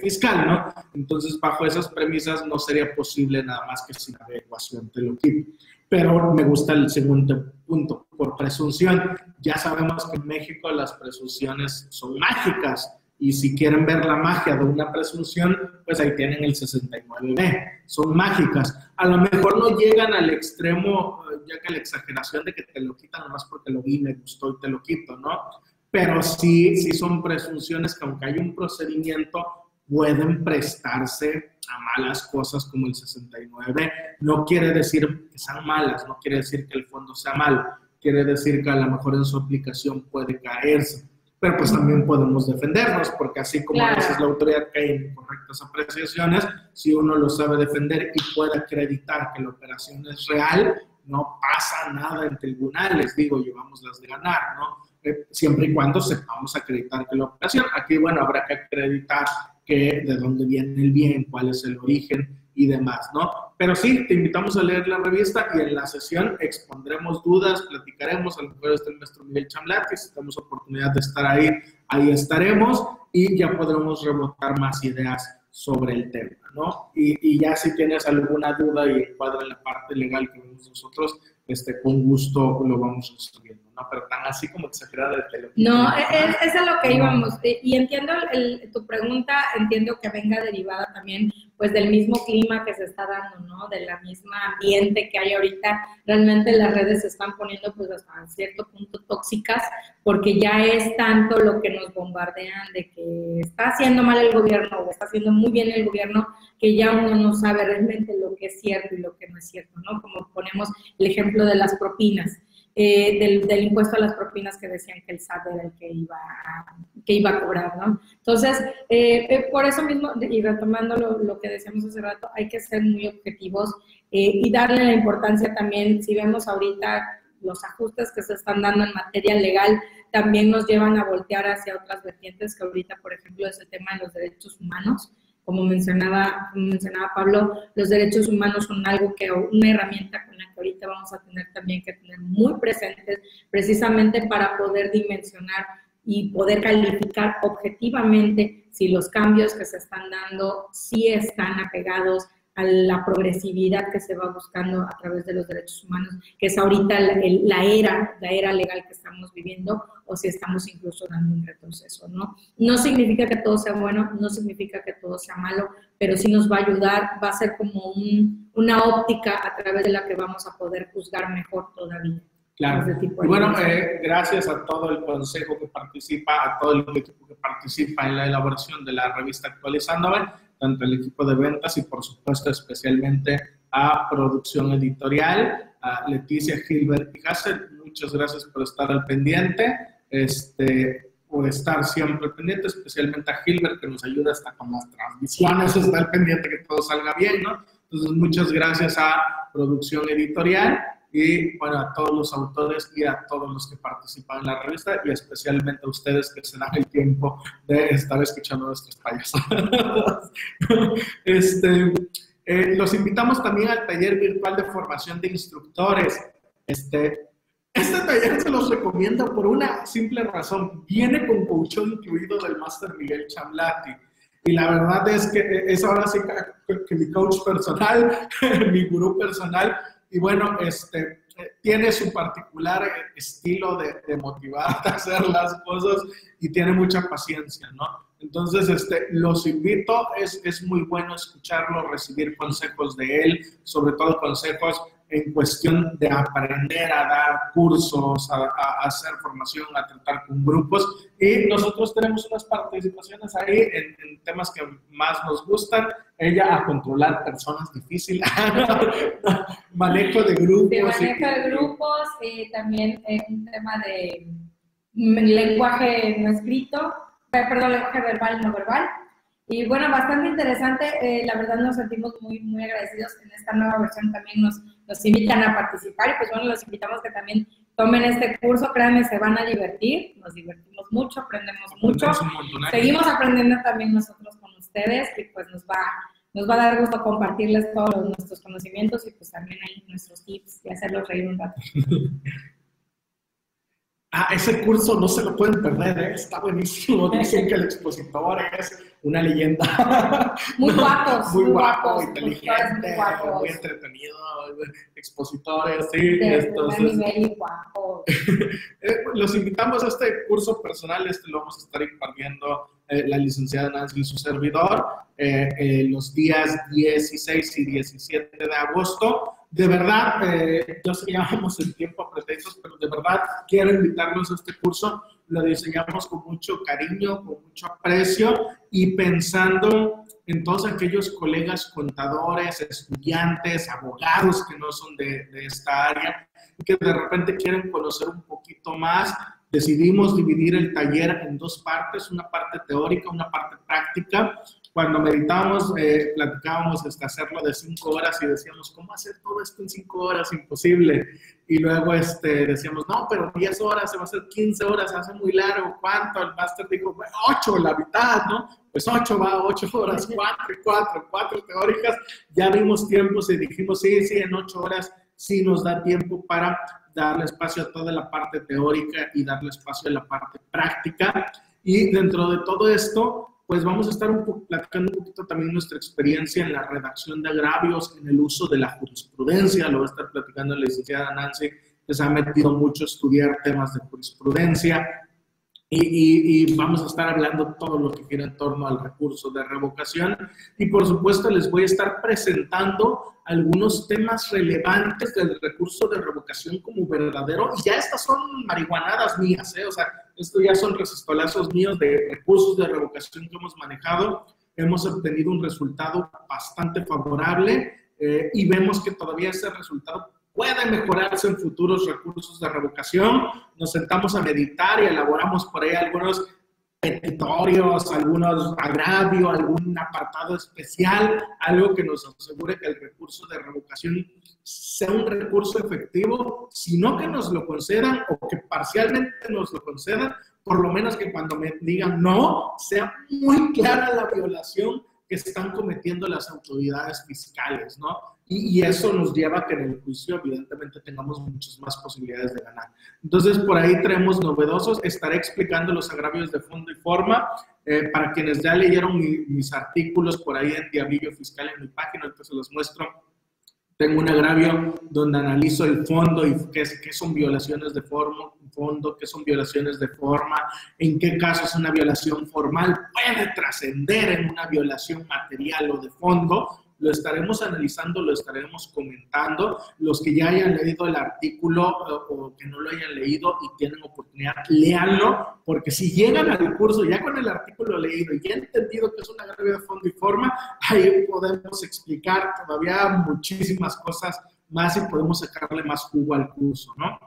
fiscal, ¿no? Entonces, bajo esas premisas no sería posible nada más que sin adecuación te lo quito. Pero me gusta el segundo punto, por presunción. Ya sabemos que en México las presunciones son mágicas y si quieren ver la magia de una presunción, pues ahí tienen el 69B. Son mágicas. A lo mejor no llegan al extremo, ya que la exageración de que te lo quitan nomás porque lo vi, me gustó y te lo quito, ¿no? Pero sí, sí son presunciones que aunque hay un procedimiento, pueden prestarse a malas cosas como el 69. No quiere decir que sean malas, no quiere decir que el fondo sea malo, quiere decir que a lo mejor en su aplicación puede caerse. Pero pues también podemos defendernos, porque así como a veces la autoridad cae en correctas apreciaciones, si uno lo sabe defender y puede acreditar que la operación es real, no pasa nada en tribunales, digo, llevamos las de ganar, ¿no? Siempre y cuando sepamos acreditar que la operación, aquí, bueno, habrá que acreditar que de dónde viene el bien, cuál es el origen y demás, ¿no? Pero sí, te invitamos a leer la revista y en la sesión expondremos dudas, platicaremos, a lo mejor está el maestro Miguel Chamlat, que si tenemos oportunidad de estar ahí, ahí estaremos y ya podremos rebotar más ideas sobre el tema, ¿no? Y, y ya si tienes alguna duda y encuadra en la parte legal que vemos nosotros, este, con gusto lo vamos resolviendo, ¿no? Pero tan así como exagerada de No, es, es, a lo que íbamos. Y entiendo tu pregunta, entiendo que venga derivada también pues del mismo clima que se está dando, ¿no? De la misma ambiente que hay ahorita. Realmente las redes se están poniendo pues hasta cierto punto tóxicas porque ya es tanto lo que nos bombardean de que está haciendo mal el gobierno o está haciendo muy bien el gobierno que ya uno no sabe realmente lo que es cierto y lo que no es cierto, ¿no? Como ponemos el ejemplo de las propinas. Eh, del, impuesto a las propinas que decían que el SAT era el que iba a, que iba a cobrar, ¿no? Entonces, eh, eh, por eso mismo, y retomando lo, que decíamos hace rato, hay que ser muy objetivos y darle la importancia también, si vemos ahorita los ajustes que se están dando en materia legal, también nos llevan a voltear hacia otras vertientes, que ahorita, por ejemplo, es el tema de los derechos humanos como mencionaba, mencionaba Pablo, los derechos humanos son algo que, una herramienta con la que ahorita vamos a tener también que tener muy presentes, precisamente para poder dimensionar y poder calificar objetivamente si los cambios que se están dando sí están apegados a la progresividad que se va buscando a través de los derechos humanos, que es ahorita la, era, la era legal que estamos viviendo, o si estamos incluso dando un retroceso, ¿no? No significa que todo sea bueno, no significa que todo sea malo, pero sí nos va a ayudar, va a ser como una óptica a través de la que vamos a poder juzgar mejor todavía. Claro. y bueno, eh, gracias a todo el consejo que participa, a todo el equipo que participa en la elaboración de la revista Actualizándome tanto el equipo de ventas y por supuesto especialmente a producción editorial, a Leticia Gilbert y Hassel. Muchas gracias por estar al pendiente, este, por estar siempre pendiente, especialmente a Gilbert que nos ayuda hasta con las transmisiones, está al pendiente que todo salga bien, ¿no? Entonces, muchas gracias a producción editorial y bueno, a todos los autores y a todos los que participan en la revista y especialmente a ustedes que se dan el tiempo de estar escuchando nuestros payasos. este, Eh, los invitamos también al taller virtual de formación de instructores. Este, este taller se los recomiendo por una simple razón. Viene con coaching incluido del Máster Miguel Chamlati. Y la verdad es que es ahora sí que, mi coach personal, mi gurú personal. Y bueno, este, tiene su particular estilo de, de a hacer las cosas y tiene mucha paciencia, ¿no? Entonces, este, los invito, es, es muy bueno escucharlo, recibir consejos de él, sobre todo consejos en cuestión de aprender a dar cursos, a, hacer formación, a tratar con grupos. Y nosotros tenemos unas participaciones ahí en, temas que más nos gustan. Ella a controlar personas difíciles, manejo de grupos. De manejo de grupos, y también un tema de lenguaje no escrito, perdón, lenguaje verbal no verbal. Y bueno, bastante interesante. Eh, la verdad nos sentimos muy, muy agradecidos. En esta nueva versión también nos, nos invitan a participar y pues bueno, los invitamos que también tomen este curso. Créanme, se van a divertir. Nos divertimos mucho, aprendemos mucho. Seguimos aprendiendo también nosotros con ustedes y pues nos va, nos va a dar gusto compartirles todos nuestros conocimientos y pues también ahí nuestros tips y hacerlos reír un rato. Ah, ese curso no se lo pueden perder, ¿eh? está buenísimo. Dicen que el expositor es una leyenda. Muy guapos. muy, guapo, inteligente, muy, entretenido, expositores, sí. entonces, eh, los invitamos a este curso personal, este lo vamos a estar impartiendo eh, la licenciada Nancy y su servidor los días 16 y 17 de agosto de verdad, eh, yo sé que llevamos el tiempo a pretextos, pero de verdad quiero invitarlos a este curso. Lo diseñamos con mucho cariño, con mucho aprecio y pensando en todos aquellos colegas contadores, estudiantes, abogados que no son de, de esta área y que de repente quieren conocer un poquito más decidimos dividir el taller en dos partes, una parte teórica, una parte práctica, cuando meditamos, eh, platicábamos hasta hacerlo de cinco horas y decíamos, ¿cómo hacer todo esto en cinco horas? Imposible. Y luego este, decíamos, no, pero 10 horas, se va a hacer 15 horas, se hace muy largo. ¿Cuánto? El máster dijo, 8, la mitad, ¿no? Pues 8 va, 8 horas, 4 y 4, 4 teóricas. Ya vimos tiempos y dijimos, sí, sí, en 8 horas sí nos da tiempo para darle espacio a toda la parte teórica y darle espacio a la parte práctica. Y dentro de todo esto, pues vamos a estar platicando un poquito también nuestra experiencia en la redacción de agravios, en el uso de la jurisprudencia, lo va a estar platicando la licenciada Nancy, que se ha metido mucho a estudiar temas de jurisprudencia, y, vamos a estar hablando todo lo que gira en torno al recurso de revocación. Y por supuesto les voy a estar presentando algunos temas relevantes del recurso de revocación como verdadero. Y ya estas son marihuanadas mías, ¿eh? o sea, esto ya son resistolazos míos de recursos de revocación que hemos manejado. Hemos obtenido un resultado bastante favorable eh, y vemos que todavía ese resultado puede mejorarse en futuros recursos de revocación. Nos sentamos a meditar y elaboramos por ahí algunos petitorios, algunos agravios, algún apartado especial, algo que nos asegure que el recurso de revocación sea un recurso efectivo, sino que nos lo concedan o que parcialmente nos lo concedan, por lo menos que cuando me digan no, sea muy clara la violación que están cometiendo las autoridades fiscales, ¿no? Y, eso nos lleva a que en el juicio, evidentemente, tengamos muchas más posibilidades de ganar. Entonces, por ahí traemos novedosos. Estaré explicando los agravios de fondo y forma. Eh, para quienes ya leyeron mis artículos por ahí en Diablillo Fiscal en mi página, entonces los muestro. Tengo un agravio donde analizo el fondo y qué, qué son violaciones de forma, fondo, qué son violaciones de forma, en qué casos una violación formal puede trascender en una violación material o de fondo lo estaremos analizando, lo estaremos comentando. Los que ya hayan leído el artículo o que no lo hayan leído y tienen oportunidad, léanlo, porque si llegan al curso ya con el artículo leído y ya entendido que es una grave de fondo y forma, ahí podemos explicar todavía muchísimas cosas más y podemos sacarle más jugo al curso, ¿no?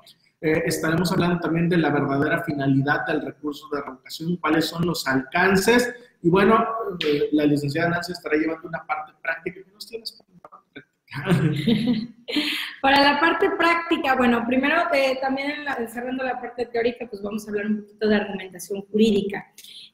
Eh, estaremos hablando también de la verdadera finalidad del recurso de revocación, cuáles son los alcances. Y bueno, eh, la licenciada Nancy estará llevando una parte práctica. ¿Qué nos tienes para la parte práctica, bueno, primero eh, también cerrando la parte teórica, pues vamos a hablar un poquito de argumentación jurídica.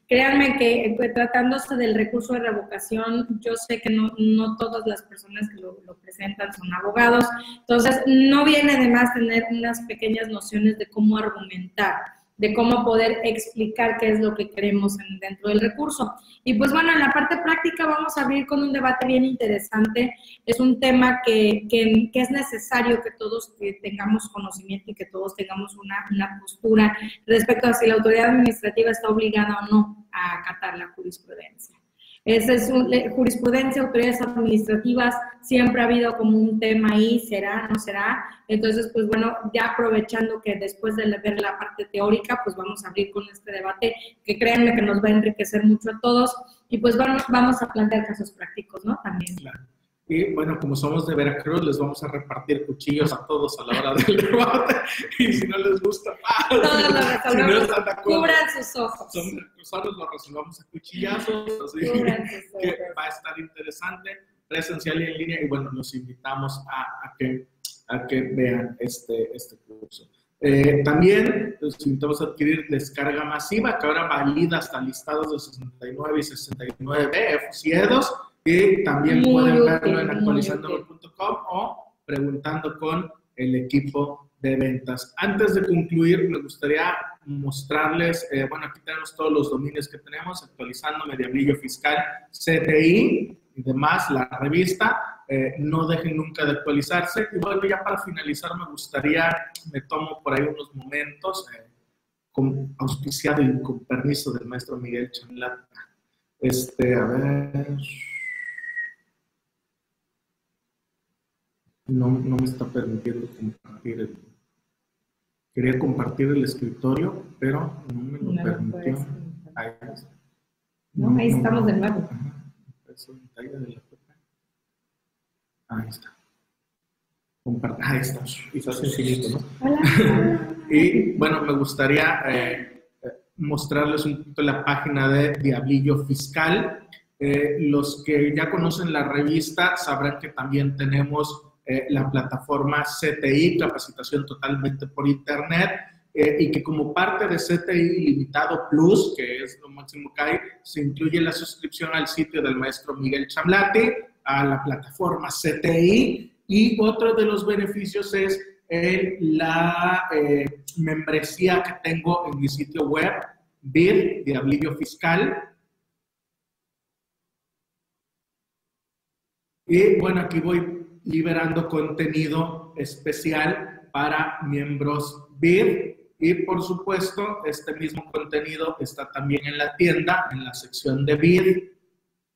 Créanme que eh, tratándose del recurso de revocación, yo sé que no, no todas las personas que lo, presentan son abogados, entonces no viene de más tener unas pequeñas nociones de cómo argumentar de cómo poder explicar qué es lo que queremos dentro del recurso. Y pues bueno, en la parte práctica vamos a abrir con un debate bien interesante. Es un tema que, que, es necesario que todos tengamos conocimiento y que todos tengamos una, una postura respecto a si la autoridad administrativa está obligada o no a acatar la jurisprudencia. Esa es jurisprudencia, autoridades administrativas, siempre ha habido como un tema ahí, será, no será. Entonces, pues bueno, ya aprovechando que después de ver la parte teórica, pues vamos a abrir con este debate que créanme que nos va a enriquecer mucho a todos y pues bueno, vamos a plantear casos prácticos, ¿no? También. Claro. Y bueno, como somos de Veracruz, les vamos a repartir cuchillos a todos a la hora del debate. Y si no les gusta, Todos lo resolvemos. Cubran sus ojos. Son veracruzanos, lo resolvamos a cuchillazos. Así que va a estar interesante, presencial y en línea. Y bueno, los invitamos a, que, a que vean este, este curso. Eh, también los invitamos a adquirir descarga masiva, que ahora valida hasta listados de 69 y 69 F2 y también pueden verlo en actualizando.com o preguntando con el equipo de ventas. Antes de concluir, me gustaría mostrarles, eh, bueno, aquí tenemos todos los dominios que tenemos, actualizando Mediablillo Fiscal, CTI y demás, la revista. Eh, no dejen nunca de actualizarse. Y bueno, ya para finalizar, me gustaría, me tomo por ahí unos momentos, eh, con auspiciado y con permiso del maestro Miguel Chanlata. Este, a ver. No, no me está permitiendo compartir el... Quería compartir el escritorio, pero no me lo permitió. Ahí está. No, ahí estamos de nuevo. Ahí está. Ahí está. Quizás sencillito, ¿no? Hola. y bueno, me gustaría eh, mostrarles un poquito la página de Diablillo Fiscal. Eh, los que ya conocen la revista sabrán que también tenemos eh, la plataforma CTI, capacitación totalmente por Internet, eh, y que como parte de CTI Limitado Plus, que es lo máximo que hay, se incluye la suscripción al sitio del maestro Miguel Chamlate, a la plataforma CTI, y otro de los beneficios es la eh, membresía que tengo en mi sitio web, BIR, Diablillo Fiscal. Y bueno, aquí voy liberando contenido especial para miembros BIR y por supuesto este mismo contenido está también en la tienda, en la sección de BIR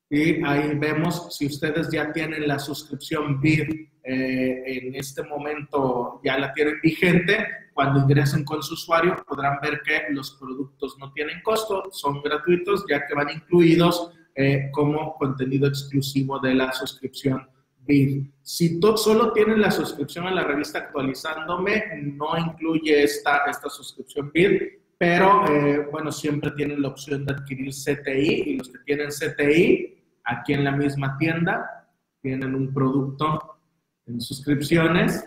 y ahí vemos si ustedes ya tienen la suscripción BIR eh, en este momento ya la tienen vigente, cuando ingresen con su usuario podrán ver que los productos no tienen costo, son gratuitos ya que van incluidos eh, como contenido exclusivo de la suscripción si solo tienen la suscripción a la revista actualizándome, no incluye esta, esta suscripción BID, pero eh, bueno, siempre tienen la opción de adquirir CTI y los que tienen CTI, aquí en la misma tienda, tienen un producto en suscripciones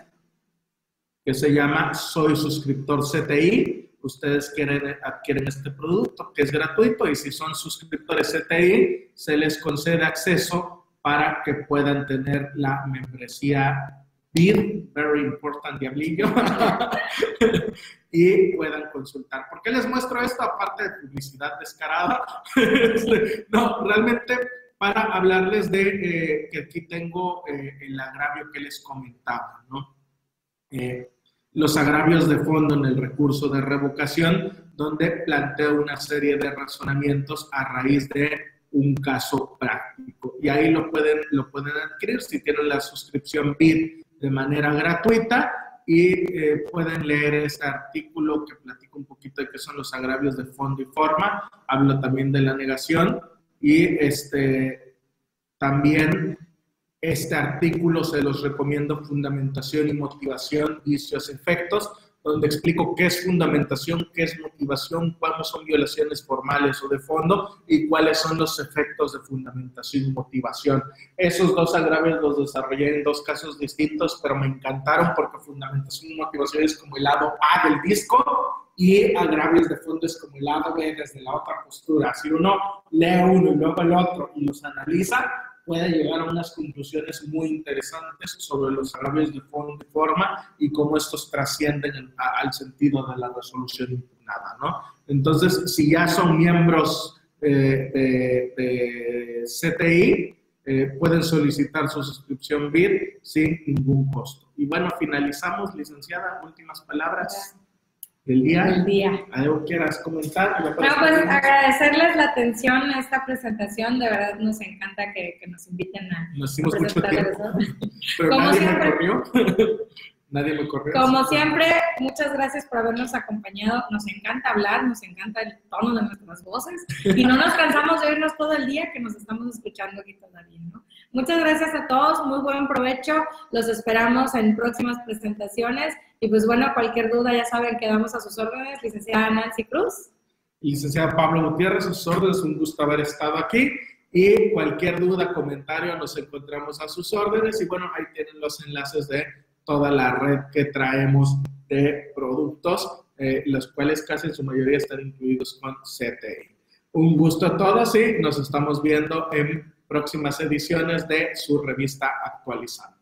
que se llama Soy suscriptor CTI. Ustedes quieren, adquieren este producto que es gratuito y si son suscriptores CTI, se les concede acceso para que puedan tener la membresía BID, Very Important Diablillo, y puedan consultar. ¿Por qué les muestro esto aparte de publicidad descarada? Este, no, realmente para hablarles de eh, que aquí tengo eh, el agravio que les comentaba, ¿no? Eh, los agravios de fondo en el recurso de revocación, donde planteo una serie de razonamientos a raíz de un caso práctico. Y ahí lo pueden, lo pueden adquirir si tienen la suscripción BID de manera gratuita y eh, pueden leer este artículo que platico un poquito de qué son los agravios de fondo y forma. Hablo también de la negación y este, también este artículo se los recomiendo fundamentación y motivación, vicios, efectos donde explico qué es fundamentación, qué es motivación, cuáles son violaciones formales o de fondo y cuáles son los efectos de fundamentación y motivación. Esos dos agravios los desarrollé en dos casos distintos, pero me encantaron porque fundamentación y motivación es como el lado A del disco y agravios de fondos como el lado B desde la otra postura. Si uno lee uno y luego el otro y los analiza, puede llegar a unas conclusiones muy interesantes sobre los agravios de forma y cómo estos trascienden al sentido de la resolución impugnada. ¿no? Entonces, si ya son miembros eh, de, de, CTI, eh, pueden solicitar su suscripción BID sin ningún costo. Y bueno, finalizamos, licenciada, últimas palabras del día. Del día. ¿Algo quieras comentar? No, pues agradecerles la atención a esta presentación. De verdad nos encanta que, que nos inviten a. Nos hicimos mucho tiempo. Pero Como nadie siempre, me. nadie me corrió. Como siempre, muchas gracias por habernos acompañado. Nos encanta hablar, nos encanta el tono de nuestras voces. Y no nos cansamos de oírnos todo el día que nos estamos escuchando aquí todavía, ¿no? Muchas gracias a todos, muy buen provecho. Los esperamos en próximas presentaciones. Y pues bueno, cualquier duda ya saben, quedamos a sus órdenes. Licenciada Nancy Cruz. Licenciada Pablo Gutiérrez, a sus órdenes, un gusto haber estado aquí. Y cualquier duda, comentario, nos encontramos a sus órdenes. Y bueno, ahí tienen los enlaces de toda la red que traemos de productos, eh, los cuales casi en su mayoría están incluidos con CTI. Un gusto a todos y nos estamos viendo en próximas ediciones de su revista actualizada.